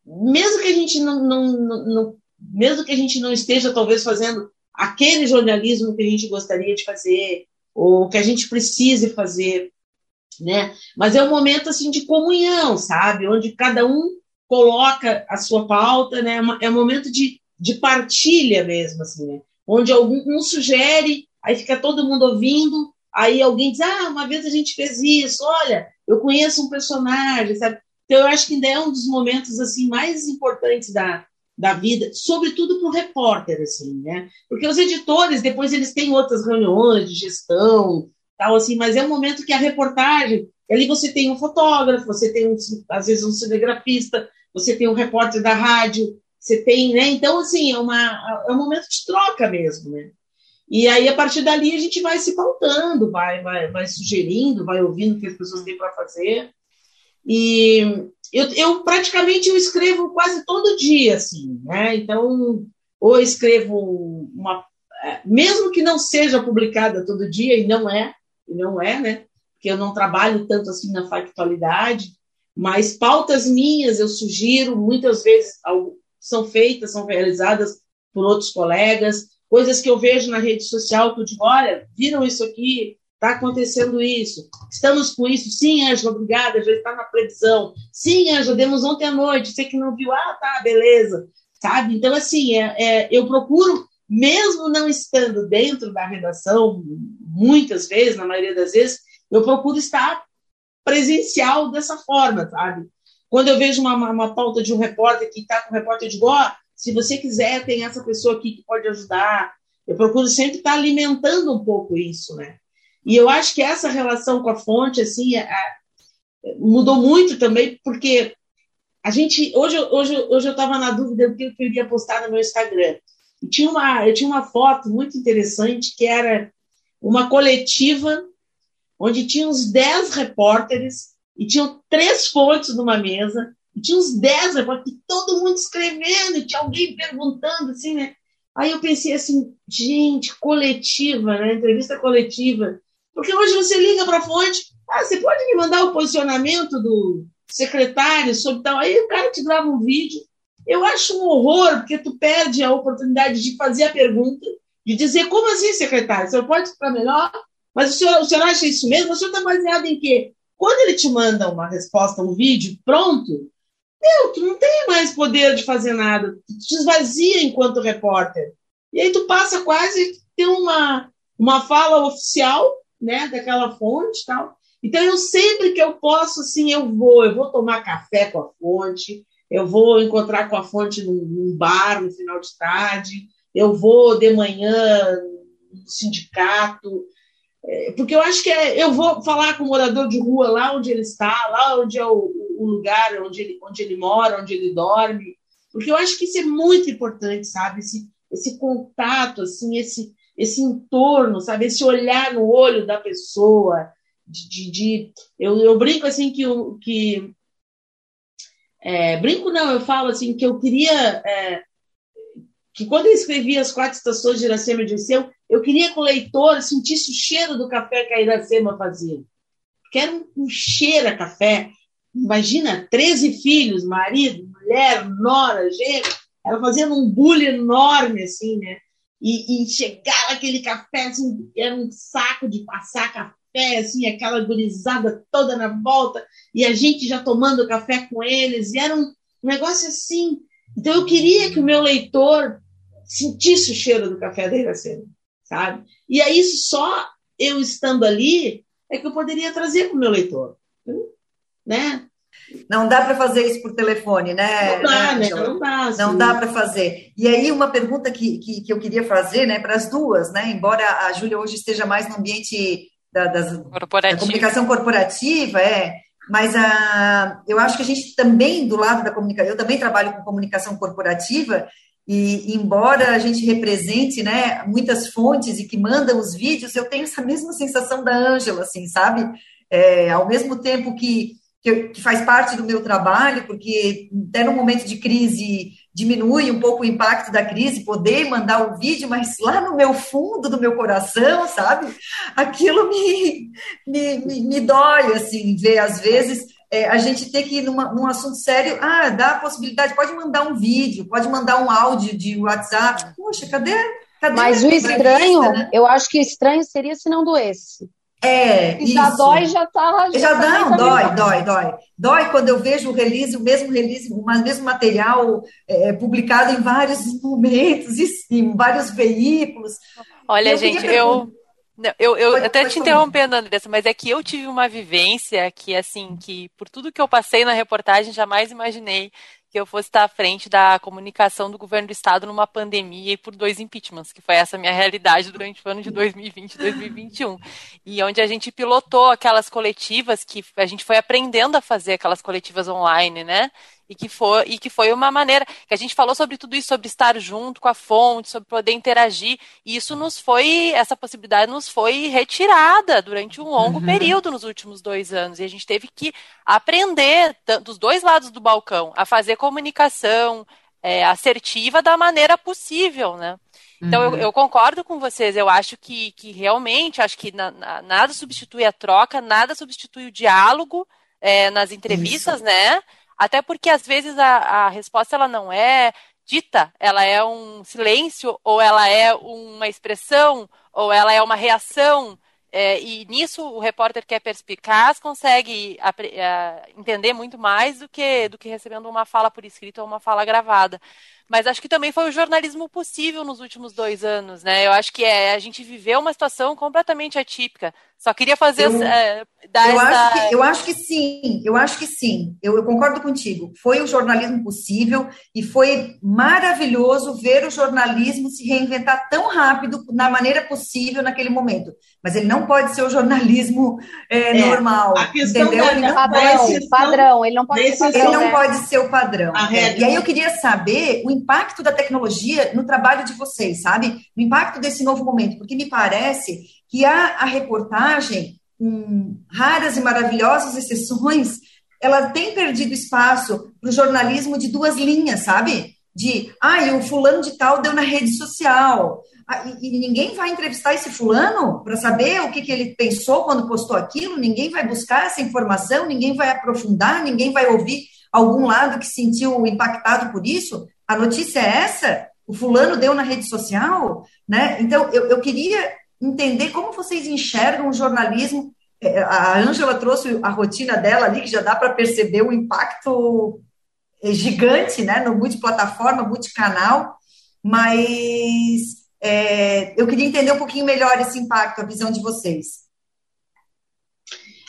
mesmo que a gente não, não, não, não mesmo que a gente não esteja talvez fazendo aquele jornalismo que a gente gostaria de fazer ou que a gente precise fazer, né? Mas é um momento assim de comunhão, sabe? Onde cada um coloca a sua pauta, né? É um momento de, de partilha mesmo, assim, né? Onde algum um sugere aí fica todo mundo ouvindo, aí alguém diz, ah, uma vez a gente fez isso, olha, eu conheço um personagem, sabe? Então, eu acho que ainda é um dos momentos, assim, mais importantes da, da vida, sobretudo para o repórter, assim, né? Porque os editores, depois, eles têm outras reuniões de gestão, tal, assim, mas é um momento que a reportagem, ali você tem um fotógrafo, você tem, um, às vezes, um cinegrafista, você tem um repórter da rádio, você tem, né? Então, assim, é, uma, é um momento de troca mesmo, né? E aí, a partir dali, a gente vai se pautando, vai, vai, vai sugerindo, vai ouvindo o que as pessoas têm para fazer. E eu, eu, praticamente eu escrevo quase todo dia, assim, né? Então, ou escrevo uma. É, mesmo que não seja publicada todo dia, e não é, e não é, né? Porque eu não trabalho tanto assim na factualidade, mas pautas minhas eu sugiro, muitas vezes são feitas, são realizadas por outros colegas, coisas que eu vejo na rede social que eu digo, olha, viram isso aqui, está acontecendo isso, estamos com isso, sim, Ângela, obrigada, já está na previsão, sim, Ângela, demos ontem à noite, você que não viu, ah, tá, beleza, sabe? Então, assim, é, é, eu procuro, mesmo não estando dentro da redação, muitas vezes, na maioria das vezes, eu procuro estar presencial dessa forma, sabe? Quando eu vejo uma, uma, pauta de um repórter que está com um repórter, eu digo, se você quiser, tem essa pessoa aqui que pode ajudar. Eu procuro sempre estar alimentando um pouco isso, né? E eu acho que essa relação com a fonte, assim, é, é, mudou muito também, porque a gente hoje, hoje, hoje eu estava na dúvida do que eu queria postar no meu Instagram. E tinha uma, eu tinha uma foto muito interessante que era uma coletiva onde tinha uns 10 repórteres e tinham três fontes numa mesa e tinha uns 10 repórteres, todo mundo escrevendo, e tinha alguém perguntando, assim, né? Aí eu pensei assim, gente, coletiva, né? Entrevista coletiva. Porque hoje você liga para a fonte, ah, você pode me mandar o posicionamento do secretário sobre tal. Aí o cara te grava um vídeo. Eu acho um horror, porque tu perde a oportunidade de fazer a pergunta, de dizer, como assim, secretário? Senhor pode ficar melhor? Mas o senhor, o senhor acha isso mesmo? O senhor está baseado em quê? Quando ele te manda uma resposta, um vídeo pronto, meu, tu não tem mais poder de fazer nada. Tu te esvazia enquanto repórter. E aí tu passa quase a ter uma, uma fala oficial, né, daquela fonte tal. Então, eu sempre que eu posso, assim, eu vou. Eu vou tomar café com a fonte, eu vou encontrar com a fonte num, num bar no final de tarde, eu vou de manhã no sindicato, é, porque eu acho que é, eu vou falar com o morador de rua lá onde ele está, lá onde é o, o lugar onde ele, onde ele mora, onde ele dorme, porque eu acho que isso é muito importante, sabe? Esse, esse contato, assim, esse, esse entorno, sabe? Esse olhar no olho da pessoa, de, de, de... Eu, eu, brinco assim que, que É, brinco não, eu falo assim que eu queria é, que quando eu escrevi as quatro estações de Iracema de Liceu, eu queria que o leitor sentisse o cheiro do café que a Iracema fazia. Porque era um, um cheiro a café. Imagina, 13 filhos, marido, mulher, nora, gêmea, ela fazendo um bullying enorme, assim, né? E, e chegava aquele café, assim, era um saco de passar café, assim, aquela gurizada toda na volta, e a gente já tomando café com eles, e era um negócio assim. Então eu queria que o meu leitor sentisse o cheiro do café da Iracema, sabe? E aí só eu estando ali é que eu poderia trazer para o meu leitor, né? Não dá para fazer isso por telefone, né? Não dá, né? Não dá. Assim. Não dá para fazer. E aí, uma pergunta que, que, que eu queria fazer, né, para as duas, né? Embora a Júlia hoje esteja mais no ambiente da, das, da comunicação corporativa, é. Mas a, eu acho que a gente também, do lado da comunicação, eu também trabalho com comunicação corporativa, e embora a gente represente, né, muitas fontes e que mandam os vídeos, eu tenho essa mesma sensação da Ângela, assim, sabe? É, ao mesmo tempo que que, que, faz parte do meu trabalho, porque até no momento de crise diminui um pouco o impacto da crise, poder mandar o um vídeo, mas lá no meu fundo do meu coração, sabe? Aquilo me, me, me, me dói, assim, ver às vezes é, a gente ter que ir numa, num assunto sério, ah, dá a possibilidade, pode mandar um vídeo, pode mandar um áudio de WhatsApp. Poxa, cadê? cadê mas o estranho, né? eu acho que estranho seria se não doesse. É, e já dói, já tá. Já, já tá não, dói, dói, dói. Dói quando eu vejo o release, o mesmo release, o mesmo material é, publicado em vários momentos, em vários veículos. Olha, eu gente, eu. Eu, eu pode, até pode te interrompendo, Andressa, mas é que eu tive uma vivência que, assim, que por tudo que eu passei na reportagem, jamais imaginei que eu fosse estar à frente da comunicação do governo do estado numa pandemia e por dois impeachments, que foi essa minha realidade durante o ano de 2020 e 2021. E onde a gente pilotou aquelas coletivas que a gente foi aprendendo a fazer aquelas coletivas online, né? E que foi e que foi uma maneira que a gente falou sobre tudo isso, sobre estar junto com a fonte, sobre poder interagir, e isso nos foi essa possibilidade nos foi retirada durante um longo uhum. período nos últimos dois anos e a gente teve que aprender dos dois lados do balcão a fazer comunicação é, assertiva da maneira possível, né? Então, uhum. eu, eu, concordo com vocês. Eu acho que, que realmente, acho que na, na, nada substitui a troca, nada substitui o diálogo é, nas entrevistas, Isso. né? Até porque às vezes a, a resposta ela não é dita, ela é um silêncio, ou ela é uma expressão, ou ela é uma reação. É, e nisso o repórter que é perspicaz consegue a, a, entender muito mais do que, do que recebendo uma fala por escrito ou uma fala gravada. Mas acho que também foi o jornalismo possível nos últimos dois anos, né? Eu acho que é, a gente viveu uma situação completamente atípica. Só queria fazer eu, é, dar eu, essa... acho que, eu acho que sim, eu acho que sim. Eu, eu, concordo contigo. Foi o jornalismo possível e foi maravilhoso ver o jornalismo se reinventar tão rápido na maneira possível naquele momento. Mas ele não pode ser o jornalismo é, é, normal. A questão entendeu? Ele não padrão, pode padrão, ele não pode ser padrão. Ele não né? pode ser o padrão. E aí eu queria saber o impacto da tecnologia no trabalho de vocês, sabe? O impacto desse novo momento, porque me parece que a, a reportagem, com raras e maravilhosas exceções, ela tem perdido espaço para o jornalismo de duas linhas, sabe? De, ah, e o fulano de tal deu na rede social. Ah, e, ninguém vai entrevistar esse fulano para saber o que, que ele pensou quando postou aquilo, ninguém vai buscar essa informação, ninguém vai aprofundar, ninguém vai ouvir algum lado que sentiu impactado por isso. A notícia é essa? O fulano deu na rede social, né? Então, eu, eu queria entender como vocês enxergam o jornalismo. É, a Ângela trouxe a rotina dela ali, que já dá para perceber o impacto é, gigante né, no multiplataforma, multicanal, mas é, eu queria entender um pouquinho melhor esse impacto, a visão de vocês.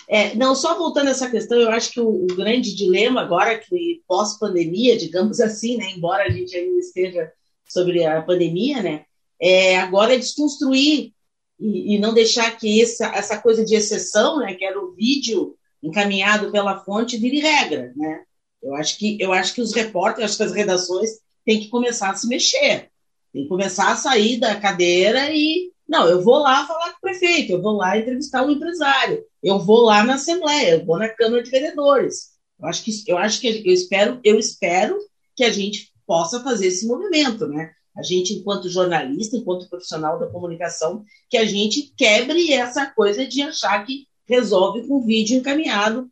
É, não, só voltando a essa questão, eu acho que o, o grande dilema agora, que pós-pandemia, digamos assim, né, embora a gente ainda esteja sobre a pandemia, né, é agora é desconstruir e, e não deixar que essa, essa coisa de exceção, né, que era o vídeo encaminhado pela fonte, vire regra, né? Eu acho que eu acho que os repórteres, acho que as redações têm que começar a se mexer, tem que começar a sair da cadeira e não, eu vou lá falar com o prefeito, eu vou lá entrevistar o um empresário, eu vou lá na assembleia, eu vou na Câmara de Vereadores. Eu acho que eu acho que eu espero, eu espero que a gente possa fazer esse movimento, né? A gente, enquanto jornalista, enquanto profissional da comunicação, que a gente quebre essa coisa de achar que resolve com vídeo encaminhado,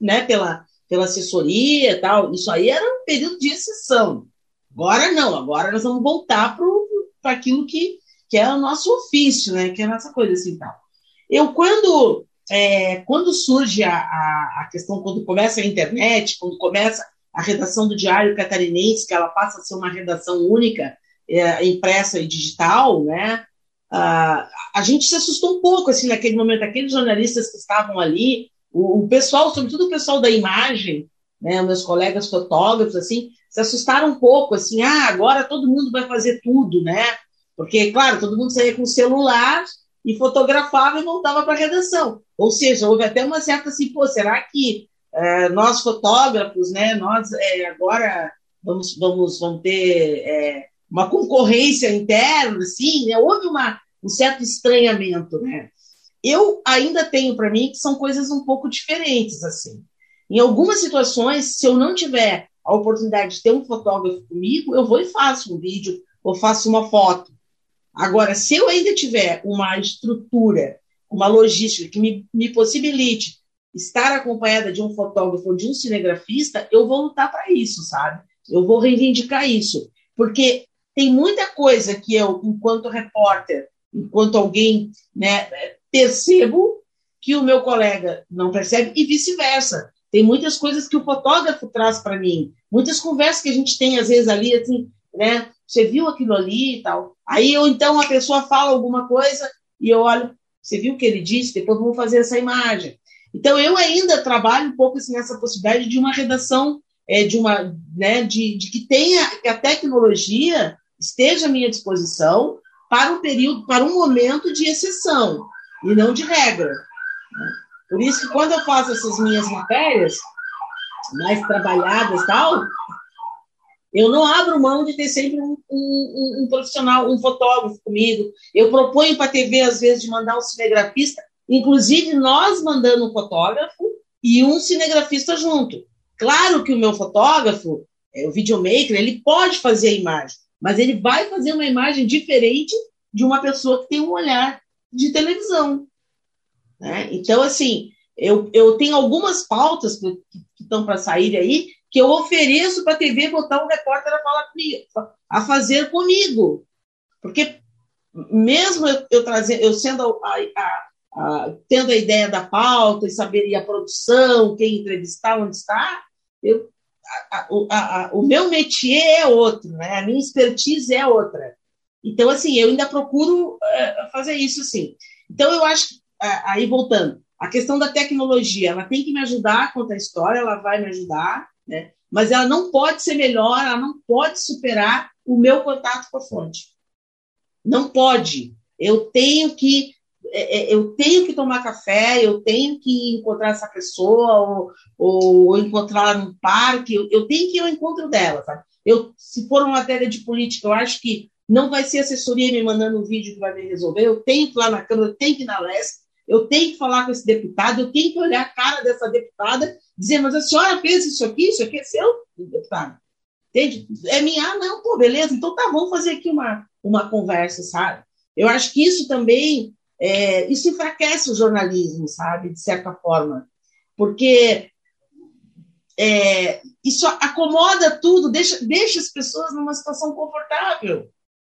né, pela, pela assessoria e tal. Isso aí era um período de exceção. Agora não, agora nós vamos voltar para aquilo que, que é o nosso ofício, né, que é a nossa coisa assim tal. Eu, quando, é, quando surge a, a, a questão, quando começa a internet, quando começa a redação do Diário Catarinense, que ela passa a ser uma redação única, é, impressa e digital, né? Ah, a gente se assustou um pouco assim naquele momento, aqueles jornalistas que estavam ali, o, o pessoal, sobretudo o pessoal da imagem, né, meus colegas fotógrafos, assim, se assustaram um pouco, assim, ah, agora todo mundo vai fazer tudo, né? Porque, claro, todo mundo saía com celular e fotografava e voltava para a redação. Ou seja, houve até uma certa assim, pô, será que é, nós fotógrafos, né, nós é, agora vamos, vamos, vamos ter é, uma concorrência interna, assim, né? houve uma, um certo estranhamento, né? Eu ainda tenho para mim que são coisas um pouco diferentes, assim. Em algumas situações, se eu não tiver a oportunidade de ter um fotógrafo comigo, eu vou e faço um vídeo ou faço uma foto. Agora, se eu ainda tiver uma estrutura, uma logística que me, me possibilite estar acompanhada de um fotógrafo ou de um cinegrafista, eu vou lutar para isso, sabe? Eu vou reivindicar isso. Porque tem muita coisa que eu, enquanto repórter, enquanto alguém, né, percebo que o meu colega não percebe e vice-versa. Tem muitas coisas que o fotógrafo traz para mim, muitas conversas que a gente tem às vezes ali, assim, né? Você viu aquilo ali e tal. Aí ou então a pessoa fala alguma coisa e eu olho, você viu o que ele disse? Depois vamos fazer essa imagem. Então eu ainda trabalho um pouco assim, nessa possibilidade de uma redação é, de uma, né, de, de que tenha que a tecnologia esteja à minha disposição para um período, para um momento de exceção e não de regra. Por isso que quando eu faço essas minhas matérias mais trabalhadas tal, eu não abro mão de ter sempre um, um, um profissional, um fotógrafo comigo. Eu proponho para a TV, às vezes, de mandar um cinegrafista, inclusive nós mandando um fotógrafo e um cinegrafista junto. Claro que o meu fotógrafo, é, o videomaker, ele pode fazer a imagem, mas ele vai fazer uma imagem diferente de uma pessoa que tem um olhar de televisão. Né? Então, assim, eu, eu tenho algumas pautas que, estão para sair aí que eu ofereço para a TV botar um repórter a falar a fazer comigo. Porque mesmo eu, eu, trazer, eu sendo a, a, a, tendo a ideia da pauta e saber a produção, quem entrevistar, onde está, eu a, a, o meu métier é outro, né? a minha expertise é outra. Então, assim, eu ainda procuro uh, fazer isso, sim. Então, eu acho, uh, aí voltando, a questão da tecnologia, ela tem que me ajudar a contar a história, ela vai me ajudar, né? mas ela não pode ser melhor, ela não pode superar o meu contato com a fonte. Não pode. Eu tenho que eu tenho que tomar café, eu tenho que encontrar essa pessoa, ou, ou, encontrar no parque, eu, eu, tenho que ir ao encontro dela, sabe? Eu, se for uma matéria de política, eu acho que não vai ser assessoria me mandando um vídeo que vai me resolver, eu tenho que ir lá na Câmara, eu tenho que ir na leste, eu tenho que falar com esse deputado, eu tenho que olhar a cara dessa deputada, dizer, mas a senhora fez isso aqui, isso aqui é seu, deputado. Entende? É minha, ah, não, pô, beleza, então tá, vamos fazer aqui uma, uma conversa, sabe? Eu acho que isso também é, isso enfraquece o jornalismo, sabe, de certa forma, porque é, isso acomoda tudo, deixa, deixa as pessoas numa situação confortável,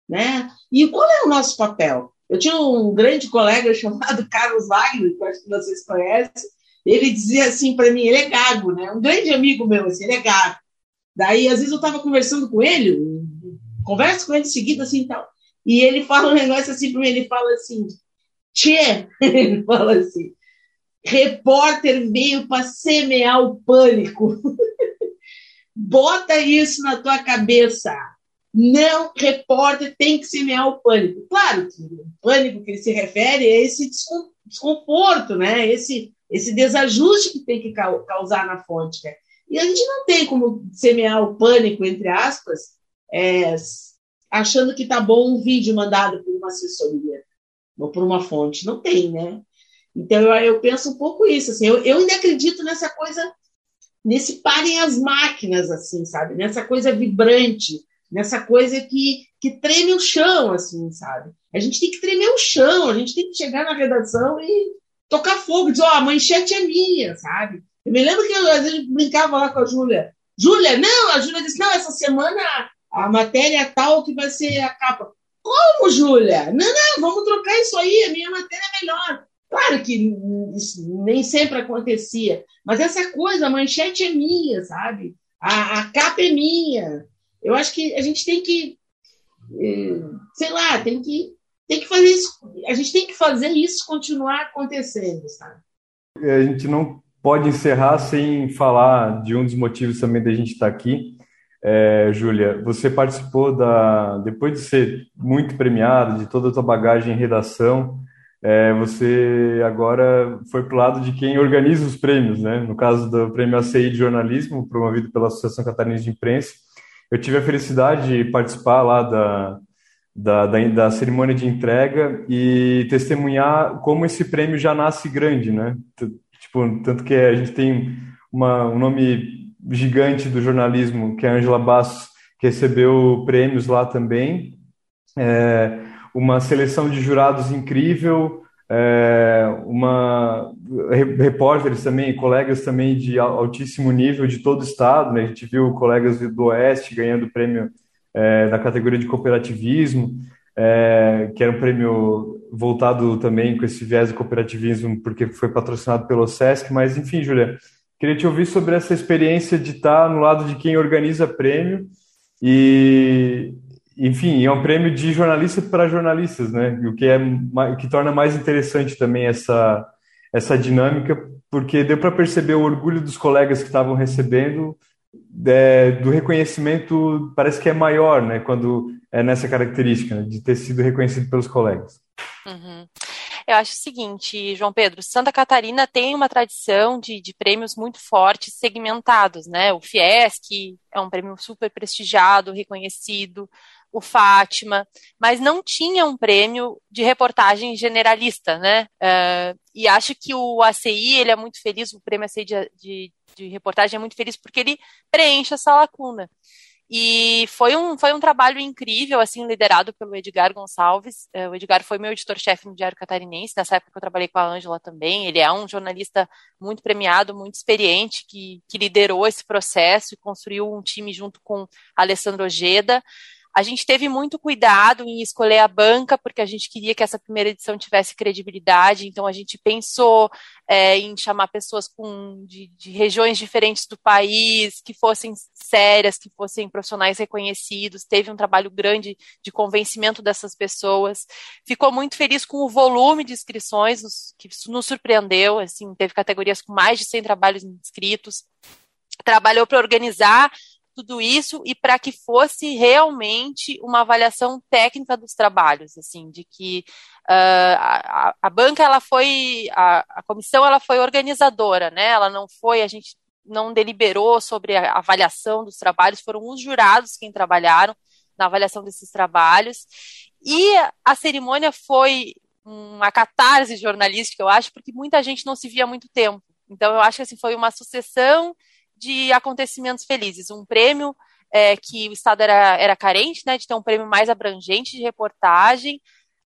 né? E qual é o nosso papel? Eu tinha um grande colega chamado Carlos Wagner, que acho que vocês conhecem, ele dizia assim para mim, ele é gago, né? Um grande amigo meu, assim, ele é gago. Daí, às vezes, eu estava conversando com ele, converso com ele em seguida, assim, tal, e ele fala um negócio assim para mim, ele fala assim, Tchê, ele fala assim, repórter veio para semear o pânico. Bota isso na tua cabeça. Não, repórter tem que semear o pânico. Claro que o pânico que ele se refere é esse desconforto, né? esse, esse desajuste que tem que causar na fonte. Né? E a gente não tem como semear o pânico, entre aspas, é, achando que tá bom um vídeo mandado por uma assessoria ou por uma fonte. Não tem, né? Então eu, eu penso um pouco isso. Assim, eu, eu ainda acredito nessa coisa nesse parem as máquinas, assim, sabe? Nessa coisa vibrante, nessa coisa que, que treme o chão, assim, sabe? A gente tem que tremer o chão, a gente tem que chegar na redação e tocar fogo, dizer, ó, oh, a manchete é minha, sabe? Eu me lembro que eu, às vezes, brincava lá com a Júlia. Júlia, não, a Júlia disse, não, essa semana a matéria é tal que vai ser a capa. Como, Júlia? Não, não, vamos trocar isso aí, a minha matéria é melhor. Claro que isso nem sempre acontecia, mas essa coisa, a manchete é minha, sabe? A, a capa é minha. Eu acho que a gente tem que, eh, sei lá, tem que, tem que fazer isso. A gente tem que fazer isso continuar acontecendo, sabe? A gente não pode encerrar sem falar de um dos motivos também da gente estar aqui. É, Júlia, você participou da, depois de ser muito premiada, de toda a tua bagagem em redação, é, você agora foi para o lado de quem organiza os prêmios, né? No caso do Prêmio ACI de Jornalismo, promovido pela Associação Catarinense de Imprensa. Eu tive a felicidade de participar lá da, da, da, da, cerimônia de entrega e testemunhar como esse prêmio já nasce grande, né? Tipo, tanto que a gente tem uma, um nome gigante do jornalismo, que é a Angela Bastos, que recebeu prêmios lá também. É, uma seleção de jurados incrível, é, uma repórteres também, colegas também de altíssimo nível de todo o estado, né? A gente viu colegas do Oeste ganhando prêmio é, da categoria de cooperativismo, é, que era um prêmio voltado também com esse viés do cooperativismo, porque foi patrocinado pelo SESC, mas enfim, Julia, queria te ouvir sobre essa experiência de estar no lado de quem organiza prêmio e, enfim, é um prêmio de jornalista para jornalistas, né? O que é o que torna mais interessante também essa essa dinâmica, porque deu para perceber o orgulho dos colegas que estavam recebendo é, do reconhecimento parece que é maior, né? Quando é nessa característica né, de ter sido reconhecido pelos colegas. Uhum. Eu acho o seguinte, João Pedro, Santa Catarina tem uma tradição de, de prêmios muito fortes, segmentados, né? O Fiesc é um prêmio super prestigiado, reconhecido, o Fátima, mas não tinha um prêmio de reportagem generalista, né? Uh, e acho que o ACI, ele é muito feliz, o prêmio ACI de, de, de reportagem é muito feliz porque ele preenche essa lacuna. E foi um, foi um trabalho incrível, assim, liderado pelo Edgar Gonçalves. É, o Edgar foi meu editor-chefe no Diário Catarinense, nessa época que eu trabalhei com a Ângela também. Ele é um jornalista muito premiado, muito experiente, que, que liderou esse processo e construiu um time junto com Alessandro Ojeda. A gente teve muito cuidado em escolher a banca, porque a gente queria que essa primeira edição tivesse credibilidade, então a gente pensou é, em chamar pessoas com, de, de, regiões diferentes do país, que fossem sérias, que fossem profissionais reconhecidos, teve um trabalho grande de convencimento dessas pessoas. Ficou muito feliz com o volume de inscrições, que nos surpreendeu, assim, teve categorias com mais de 100 trabalhos inscritos. Trabalhou para organizar tudo isso e para que fosse realmente uma avaliação técnica dos trabalhos, assim, de que uh, a, a, banca ela foi a, a, comissão ela foi organizadora, né? Ela não foi a gente não deliberou sobre a avaliação dos trabalhos, foram os jurados quem trabalharam na avaliação desses trabalhos e a cerimônia foi uma catarse jornalística, eu acho, porque muita gente não se via há muito tempo. Então eu acho que assim foi uma sucessão de acontecimentos felizes. Um prêmio é, que o Estado era, era carente, né, de ter um prêmio mais abrangente de reportagem.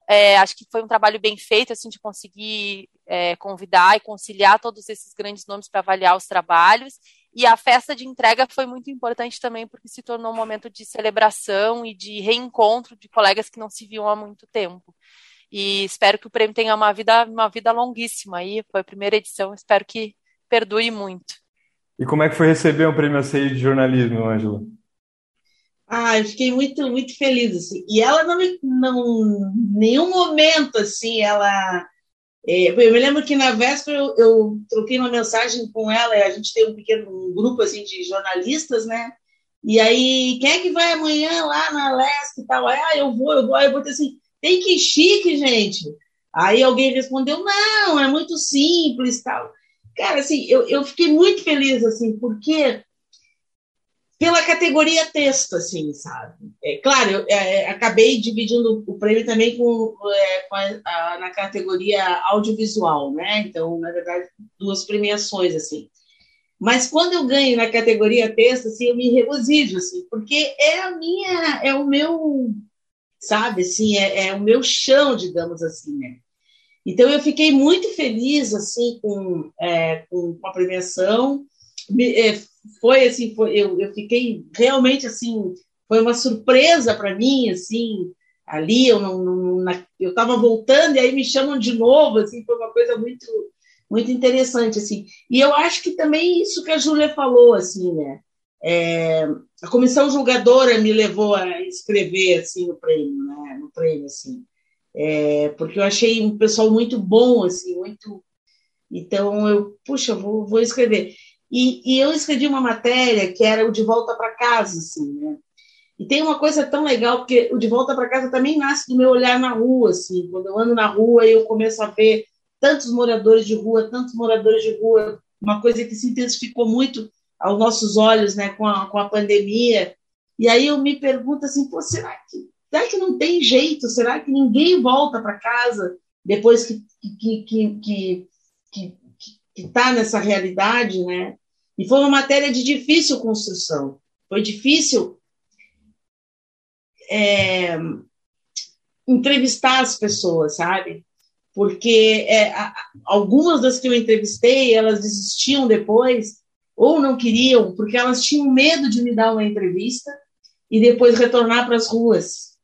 É, acho que foi um trabalho bem feito, assim, de conseguir é, convidar e conciliar todos esses grandes nomes para avaliar os trabalhos. E a festa de entrega foi muito importante também, porque se tornou um momento de celebração e de reencontro de colegas que não se viam há muito tempo. E espero que o prêmio tenha uma vida, uma vida longuíssima aí. Foi a primeira edição, espero que perdure muito. E como é que foi receber um prêmio ACI de jornalismo, Ângela? Ah, eu fiquei muito, muito feliz, assim. E ela não me, não, nenhum momento, assim, ela... É, eu me lembro que na véspera eu, eu, troquei uma mensagem com ela, a gente tem um pequeno um grupo, assim, de jornalistas, né? E aí, quem é que vai amanhã lá na Leste e tal? Ah, eu vou, eu vou. Aí eu botei assim, tem que chique, gente. Aí alguém respondeu, não, é muito simples tal. Cara, assim, eu, eu fiquei muito feliz, assim, porque pela categoria texto, assim, sabe? É, claro, eu é, acabei dividindo o prêmio também com, é, com a, a, na categoria audiovisual, né? Então, na verdade, duas premiações, assim. Mas quando eu ganho na categoria texto, assim, eu me regozijo, assim, porque é a minha, é o meu, sabe, assim, é, é o meu chão, digamos assim, né? Então eu fiquei muito feliz, assim, com, é, com a premiação. É, foi assim, foi, eu, eu fiquei realmente assim, foi uma surpresa para mim, assim, ali eu não eu estava voltando e aí me chamam de novo, assim, foi uma coisa muito muito interessante, assim. E eu acho que também isso que a Júlia falou, assim, né? É, a comissão julgadora me levou a escrever, assim, no prêmio, né? No prêmio, assim. É, porque eu achei um pessoal muito bom, assim, muito... Então, eu, puxa, vou, vou escrever. E, e eu escrevi uma matéria que era o De Volta para Casa, assim, né? E tem uma coisa tão legal, porque o De Volta para Casa também nasce do meu olhar na rua, assim. Quando eu ando na rua, eu começo a ver tantos moradores de rua, tantos moradores de rua, uma coisa que se intensificou muito aos nossos olhos né, com, a, com a pandemia. E aí eu me pergunto assim, pô, será que, será que não tem jeito? Será que ninguém volta para casa depois que que que, que, que, que está nessa realidade, né? E foi uma matéria de difícil construção. Foi difícil é, entrevistar as pessoas, sabe? porque é, algumas das que eu entrevistei, elas desistiam depois, ou não queriam, porque elas tinham medo de me dar uma entrevista e depois retornar para as ruas.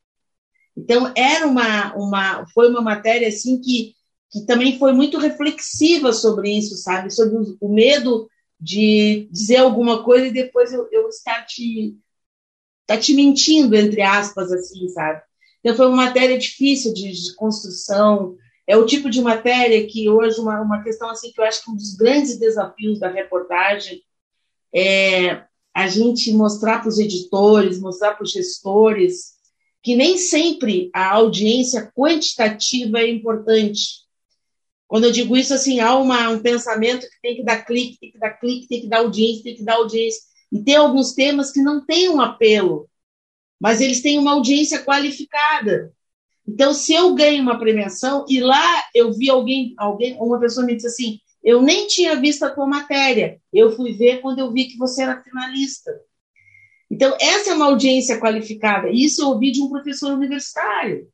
Então, era uma, uma, foi uma matéria assim que, que também foi muito reflexiva sobre isso, sabe? Sobre o, medo de dizer alguma coisa e depois eu, eu estar te, tá te mentindo, entre aspas, assim, sabe? Então, foi uma matéria difícil de, de construção, é o tipo de matéria que hoje, uma, uma questão assim que eu acho que um dos grandes desafios da reportagem é a gente mostrar para os editores, mostrar para os gestores, que nem sempre a audiência quantitativa é importante. Quando eu digo isso, assim, há uma, um pensamento que tem que dar clique, tem que dar clique, tem que dar audiência, tem que dar audiência. E tem alguns temas que não têm um apelo, mas eles têm uma audiência qualificada. Então, se eu ganho uma premiação e lá eu vi alguém, alguém, uma pessoa me disse assim, eu nem tinha visto a tua matéria, eu fui ver quando eu vi que você era finalista. Então, essa é uma audiência qualificada. Isso eu ouvi de um professor universitário.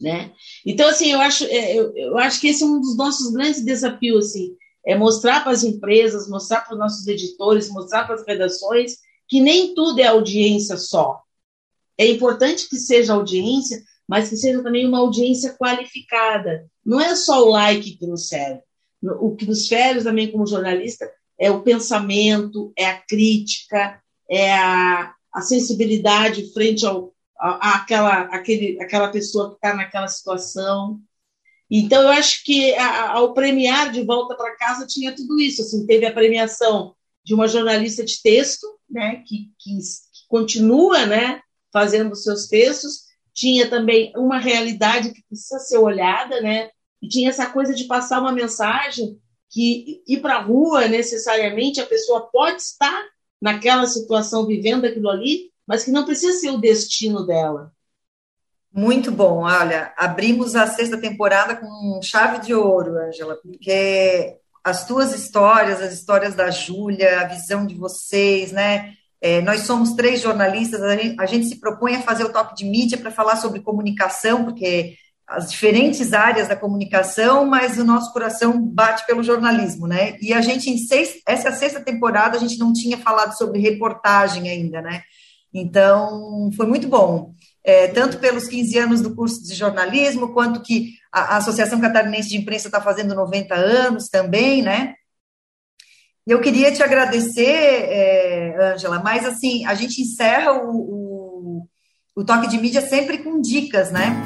Né? Então, assim, eu acho, é, eu, eu acho que esse é um dos nossos grandes desafios, assim, é mostrar para as empresas, mostrar para os nossos editores, mostrar para as redações que nem tudo é audiência só. É importante que seja audiência, mas que seja também uma audiência qualificada. Não é só o like que nos serve. O que nos serve também como jornalista é o pensamento, é a crítica, é a, a sensibilidade frente ao, a, àquela, aquele, aquela pessoa que está naquela situação. Então, eu acho que ao premiar de volta para casa tinha tudo isso. Assim, teve a premiação de uma jornalista de texto, né, que, que, que continua né, fazendo seus textos, tinha também uma realidade que precisa ser olhada, né? E tinha essa coisa de passar uma mensagem que ir para a rua necessariamente a pessoa pode estar naquela situação vivendo aquilo ali, mas que não precisa ser o destino dela. Muito bom, olha, abrimos a sexta temporada com chave de ouro, Angela, porque as tuas histórias, as histórias da Júlia, a visão de vocês, né? É, nós somos três jornalistas, a gente, a gente, se propõe a fazer o toque de mídia para falar sobre comunicação, porque as diferentes áreas da comunicação, mas o nosso coração bate pelo jornalismo, né? E a gente, em seis, essa sexta temporada, a gente não tinha falado sobre reportagem ainda, né? Então, foi muito bom. É, tanto pelos 15 anos do curso de jornalismo, quanto que a, Associação Catarinense de Imprensa está fazendo 90 anos também, né? Eu queria te agradecer, é, Ângela, é, mas assim, a gente encerra o, o, o, toque de mídia sempre com dicas, né?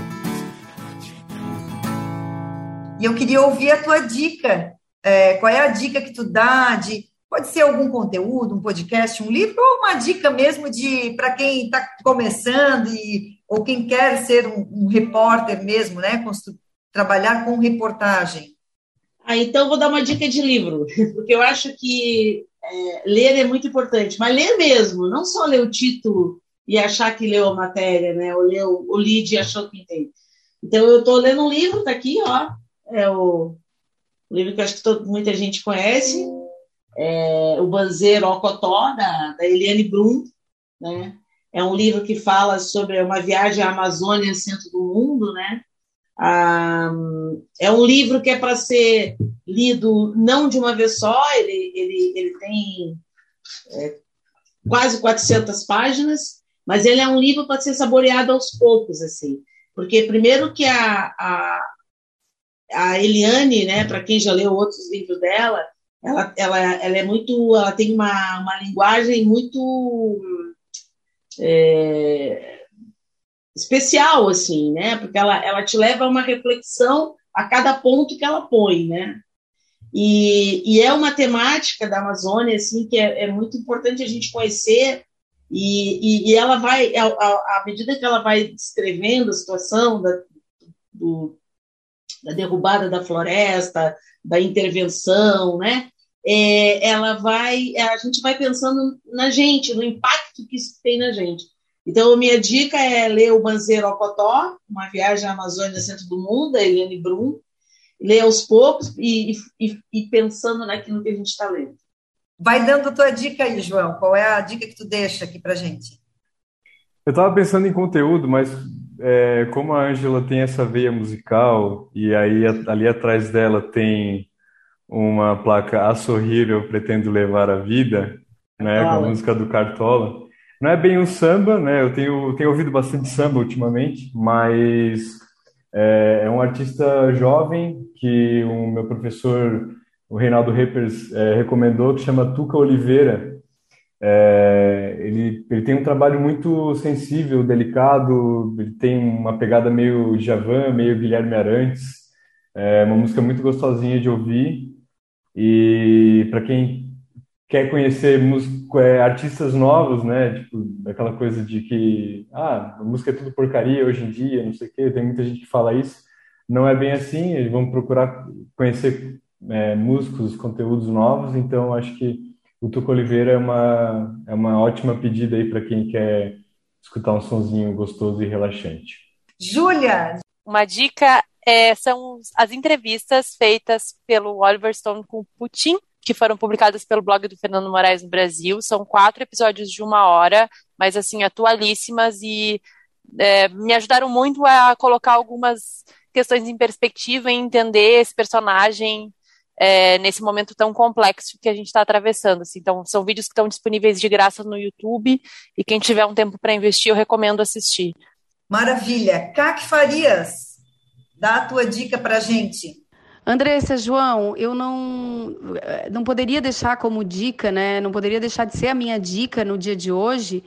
E eu queria ouvir a tua dica. É, qual é a dica que tu dá de. Pode ser algum conteúdo, um podcast, um livro, ou uma dica mesmo de para quem está começando e, ou quem quer ser um, um repórter mesmo, né? Trabalhar com reportagem. Ah, então vou dar uma dica de livro, porque eu acho que é, ler é muito importante, mas ler mesmo, não só ler o título e achar que leu a matéria, né? Ou leu o lead e achou que entende. Então eu estou lendo um livro, tá aqui, ó, é o, livro que acho que todo, muita gente conhece, é, O Banzeiro Ocotó, da, da Eliane Brum, né? É um livro que fala sobre uma viagem à Amazônia, centro do mundo, né? Ah, é um livro que é para ser lido não de uma vez só, ele, ele, ele tem é, quase 400 páginas, mas ele é um livro para ser saboreado aos poucos, assim. Porque, primeiro, que a, a, a Eliane, né, para quem já leu outros livros dela, ela, ela, ela é muito. Ela tem uma, uma linguagem muito. É, especial, assim, né? Porque ela, ela te leva a uma reflexão a cada ponto que ela põe, né? E, e é uma temática da Amazônia, assim, que é, é muito importante a gente conhecer e, e, e ela vai, à medida que ela vai descrevendo a situação da, do, da derrubada da floresta, da intervenção, né? É, ela vai, a gente vai pensando na gente, no impacto que isso tem na gente. Então, a minha dica é ler o Banzeiro Ocotó, Uma Viagem à Amazônia Centro do Mundo, da Eliane Brum, ler aos poucos e, e, e pensando naquilo que a gente está lendo. Vai dando tua dica aí, João. Qual é a dica que tu deixa aqui para gente? Eu estava pensando em conteúdo, mas é, como a Ângela tem essa veia musical e aí ali atrás dela tem uma placa A Sorrir Eu Pretendo Levar a Vida, né, com a música do Cartola. Não é bem um samba, né? Eu tenho, tenho ouvido bastante samba ultimamente, mas é, é um artista jovem que o meu professor, o Reinaldo Reppers, é, recomendou, que chama Tuca Oliveira. É, ele, ele tem um trabalho muito sensível, delicado, ele tem uma pegada meio Javan, meio Guilherme Arantes, é uma música muito gostosinha de ouvir. E para quem quer conhecer músico, é, artistas novos, né? Tipo, aquela coisa de que ah, a música é tudo porcaria hoje em dia, não sei o quê, tem muita gente que fala isso. Não é bem assim, eles vão procurar conhecer é, músicos, conteúdos novos, então acho que o Tuco Oliveira é uma, é uma ótima pedida aí para quem quer escutar um sonzinho gostoso e relaxante. Júlia! Uma dica é, são as entrevistas feitas pelo Oliver Stone com Putin, que foram publicadas pelo blog do Fernando Moraes no Brasil. São quatro episódios de uma hora, mas assim, atualíssimas e é, me ajudaram muito a colocar algumas questões em perspectiva e entender esse personagem é, nesse momento tão complexo que a gente está atravessando. Assim. Então, são vídeos que estão disponíveis de graça no YouTube e quem tiver um tempo para investir, eu recomendo assistir. Maravilha. Cac Farias, dá a tua dica para a gente. Andressa, João, eu não, não poderia deixar como dica, né? Não poderia deixar de ser a minha dica no dia de hoje.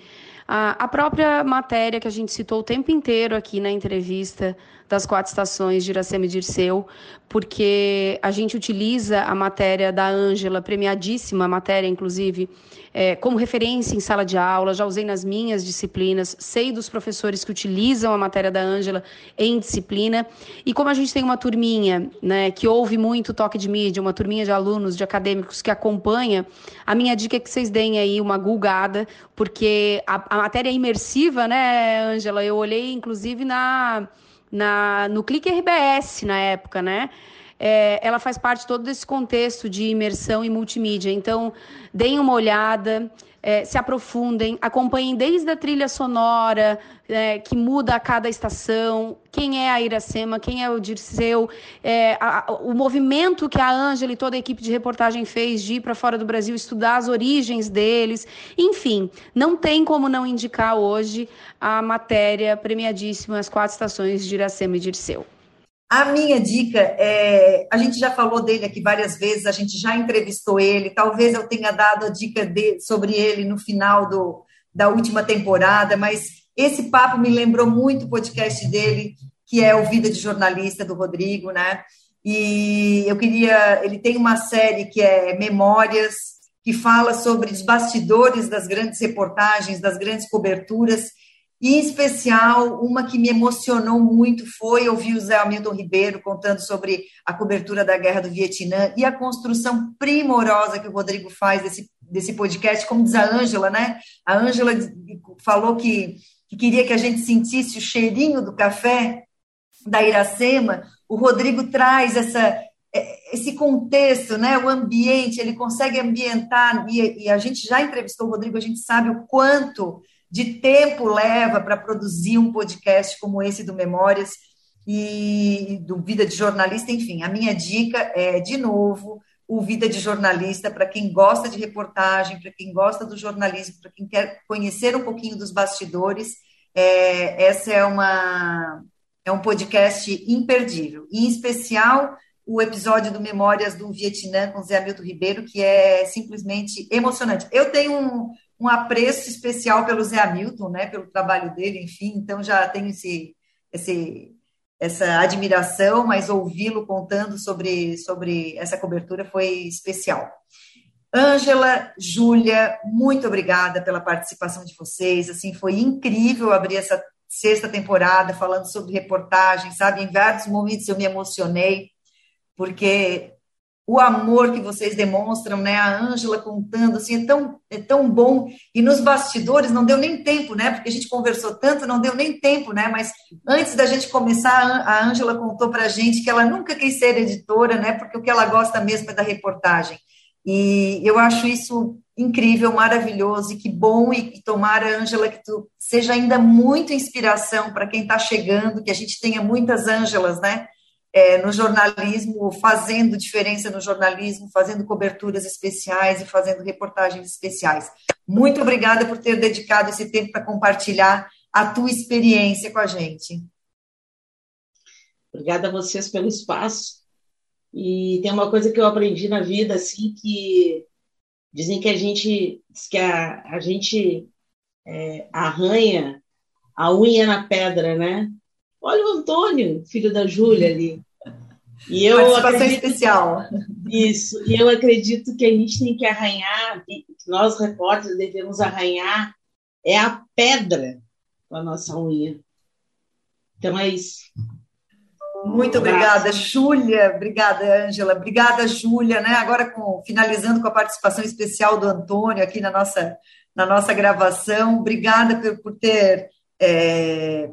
A, a própria matéria que a gente citou o tempo inteiro aqui na entrevista das quatro estações de Iracema e Dirceu, porque a gente utiliza a matéria da Ângela, premiadíssima matéria, inclusive, é, como referência em sala de aula, já usei nas minhas disciplinas, sei dos professores que utilizam a matéria da Ângela em disciplina, e como a gente tem uma turminha né, que ouve muito toque de mídia, uma turminha de alunos, de acadêmicos que acompanha, a minha dica é que vocês deem aí uma gulgada, porque a, a matéria é imersiva, né, Ângela? Eu olhei, inclusive, na na, no Clique RBS na época, né? É, ela faz parte todo desse contexto de imersão e multimídia. Então, deem uma olhada, é, se aprofundem, acompanhem desde a trilha sonora, é, que muda a cada estação, quem é a Iracema, quem é o Dirceu, é, a, o movimento que a Ângela e toda a equipe de reportagem fez de ir para fora do Brasil estudar as origens deles. Enfim, não tem como não indicar hoje a matéria premiadíssima As Quatro Estações de Iracema e Dirceu. A minha dica é, a gente já falou dele aqui várias vezes, a gente já entrevistou ele, talvez eu tenha dado a dica de, sobre ele no final do, da última temporada, mas esse papo me lembrou muito o podcast dele, que é o Vida de Jornalista do Rodrigo, né? E eu queria, ele tem uma série que é Memórias, que fala sobre os bastidores das grandes reportagens, das grandes coberturas, e, em especial, uma que me emocionou muito foi ouvir o Zé Hamilton Ribeiro contando sobre a cobertura da guerra do Vietnã e a construção primorosa que o Rodrigo faz desse, desse podcast, como diz a Ângela, né? A Ângela falou que, que queria que a gente sentisse o cheirinho do café da Iracema. O Rodrigo traz essa, esse contexto, né, o ambiente, ele consegue ambientar, e, e, a gente já entrevistou o Rodrigo, a gente sabe o quanto de tempo leva para produzir um podcast como esse do Memórias e do Vida de Jornalista, enfim, a minha dica é, de novo, o Vida de Jornalista, para quem gosta de reportagem, para quem gosta do jornalismo, para quem quer conhecer um pouquinho dos bastidores, é, essa é uma é um podcast imperdível. Em especial, o episódio do Memórias do Vietnã com Zé Hamilton Ribeiro, que é simplesmente emocionante. Eu tenho um, um apreço especial pelo Zé Hamilton, né, pelo trabalho dele, enfim, então já tenho esse, esse, essa admiração, mas ouvi-lo contando sobre, sobre essa cobertura foi especial. Ângela, Júlia, muito obrigada pela participação de vocês. Assim, foi incrível abrir essa sexta temporada falando sobre reportagem, sabe? Em vários momentos eu me emocionei porque o amor que vocês demonstram, né? A Ângela contando, assim, é tão, é tão bom. E nos bastidores não deu nem tempo, né? Porque a gente conversou tanto, não deu nem tempo, né? Mas antes da gente começar, a Ângela contou para a gente que ela nunca quis ser editora, né? Porque o que ela gosta mesmo é da reportagem. E eu acho isso incrível, maravilhoso, e que bom, e, tomara, Ângela, que tu seja ainda muita inspiração para quem está chegando, que a gente tenha muitas Ângelas, né? É, no jornalismo, fazendo diferença no jornalismo, fazendo coberturas especiais e fazendo reportagens especiais. Muito obrigada por ter dedicado esse tempo para compartilhar a tua experiência com a gente. Obrigada a vocês pelo espaço. E tem uma coisa que eu aprendi na vida, assim, que dizem que a gente, que a, a gente é, arranha a unha na pedra, né? Olha o Antônio, filho da Júlia ali. E eu Participação acredito, especial. Isso. E eu acredito que a gente tem que arranhar, nós repórteres devemos arranhar, é a pedra com a nossa unha. Então é isso. Muito um obrigada, Júlia. Obrigada, Ângela. Obrigada, Júlia. Né? Agora, com, finalizando com a participação especial do Antônio aqui na nossa, na nossa gravação. Obrigada por, por ter é,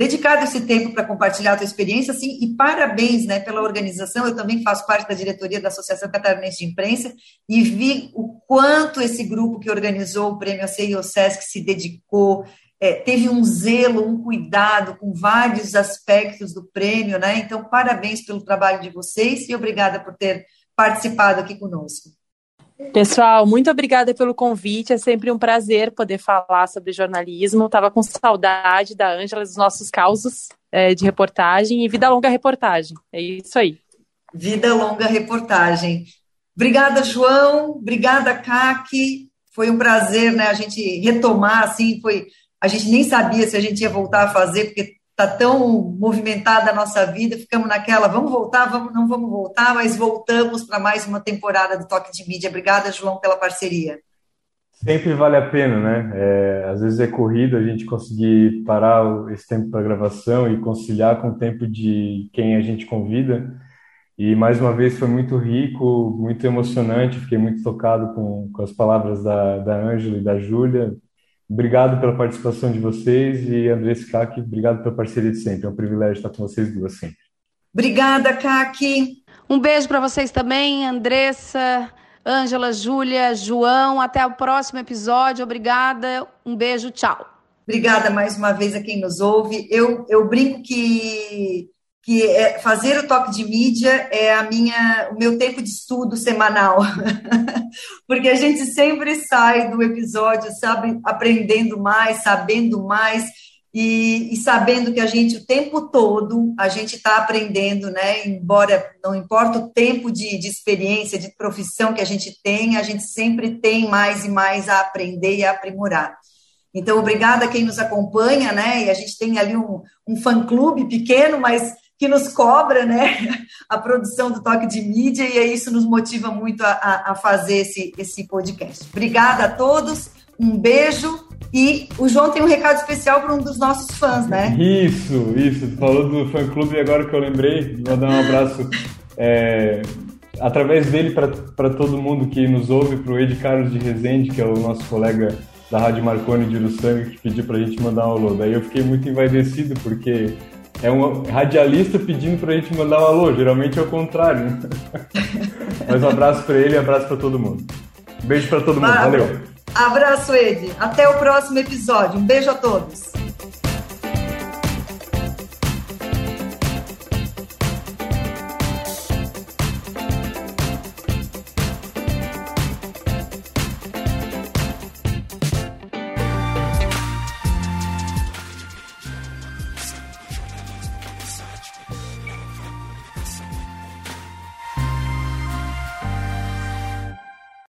dedicado esse tempo para compartilhar a tua experiência, assim, e parabéns, né, pela organização. Eu também faço parte da diretoria da Associação Catarinense de Imprensa e vi o quanto esse grupo que organizou o Prêmio ACI SESC se dedicou, é, teve um zelo, um cuidado com vários aspectos do prêmio, né? Então, parabéns pelo trabalho de vocês e obrigada por ter participado aqui conosco. Pessoal, muito obrigada pelo convite. É sempre um prazer poder falar sobre jornalismo. Estava com saudade da Ângela, dos nossos causos é, de reportagem e vida longa reportagem. É isso aí. Vida longa reportagem. Obrigada, João. Obrigada, Kaki. Foi um prazer, né? A gente retomar assim. Foi. A gente nem sabia se a gente ia voltar a fazer, porque está tão movimentada a nossa vida, ficamos naquela, vamos voltar, vamos, não vamos voltar, mas voltamos para mais uma temporada do Toque de Mídia. Obrigada, João, pela parceria. Sempre vale a pena, né? É, às vezes é corrido a gente conseguir parar esse tempo para gravação e conciliar com o tempo de quem a gente convida. E mais uma vez foi muito rico, muito emocionante. Fiquei muito tocado com, com as palavras da, Ângela e da Júlia. Obrigado pela participação de vocês e Andressa Kaki, obrigado pela parceria de sempre. É um privilégio estar com vocês duas sempre. Obrigada, Kaki. Um beijo para vocês também, Andressa, Ângela, Júlia, João. Até o próximo episódio. Obrigada. Um beijo, tchau. Obrigada mais uma vez a quem nos ouve. Eu, eu brinco que que é, fazer o toque de mídia é a minha, o meu tempo de estudo semanal, porque a gente sempre sai do episódio, sabe, aprendendo mais, sabendo mais e, e sabendo que a gente o tempo todo a gente está aprendendo, né? Embora não importa o tempo de, de experiência, de profissão que a gente tem, a gente sempre tem mais e mais a aprender e a aprimorar. Então, obrigada a quem nos acompanha, né? E a gente tem ali um, um fã-clube pequeno, mas que nos cobra né, a produção do Toque de Mídia, e isso nos motiva muito a, a fazer esse, esse podcast. Obrigada a todos, um beijo. E o João tem um recado especial para um dos nossos fãs, né? Isso, isso. Falou do fã clube agora que eu lembrei. Vou dar um abraço é, através dele para todo mundo que nos ouve, para o Ed Carlos de Rezende, que é o nosso colega da Rádio Marconi de Uruçanga, que pediu para a gente mandar um alô. Daí eu fiquei muito envaidecido, porque é um radialista pedindo para a gente mandar um alô. Geralmente é o contrário. Né? Mas um abraço para ele e um abraço para todo mundo. beijo para todo mundo. Valeu. Abraço, Ed. Até o próximo episódio. Um beijo a todos.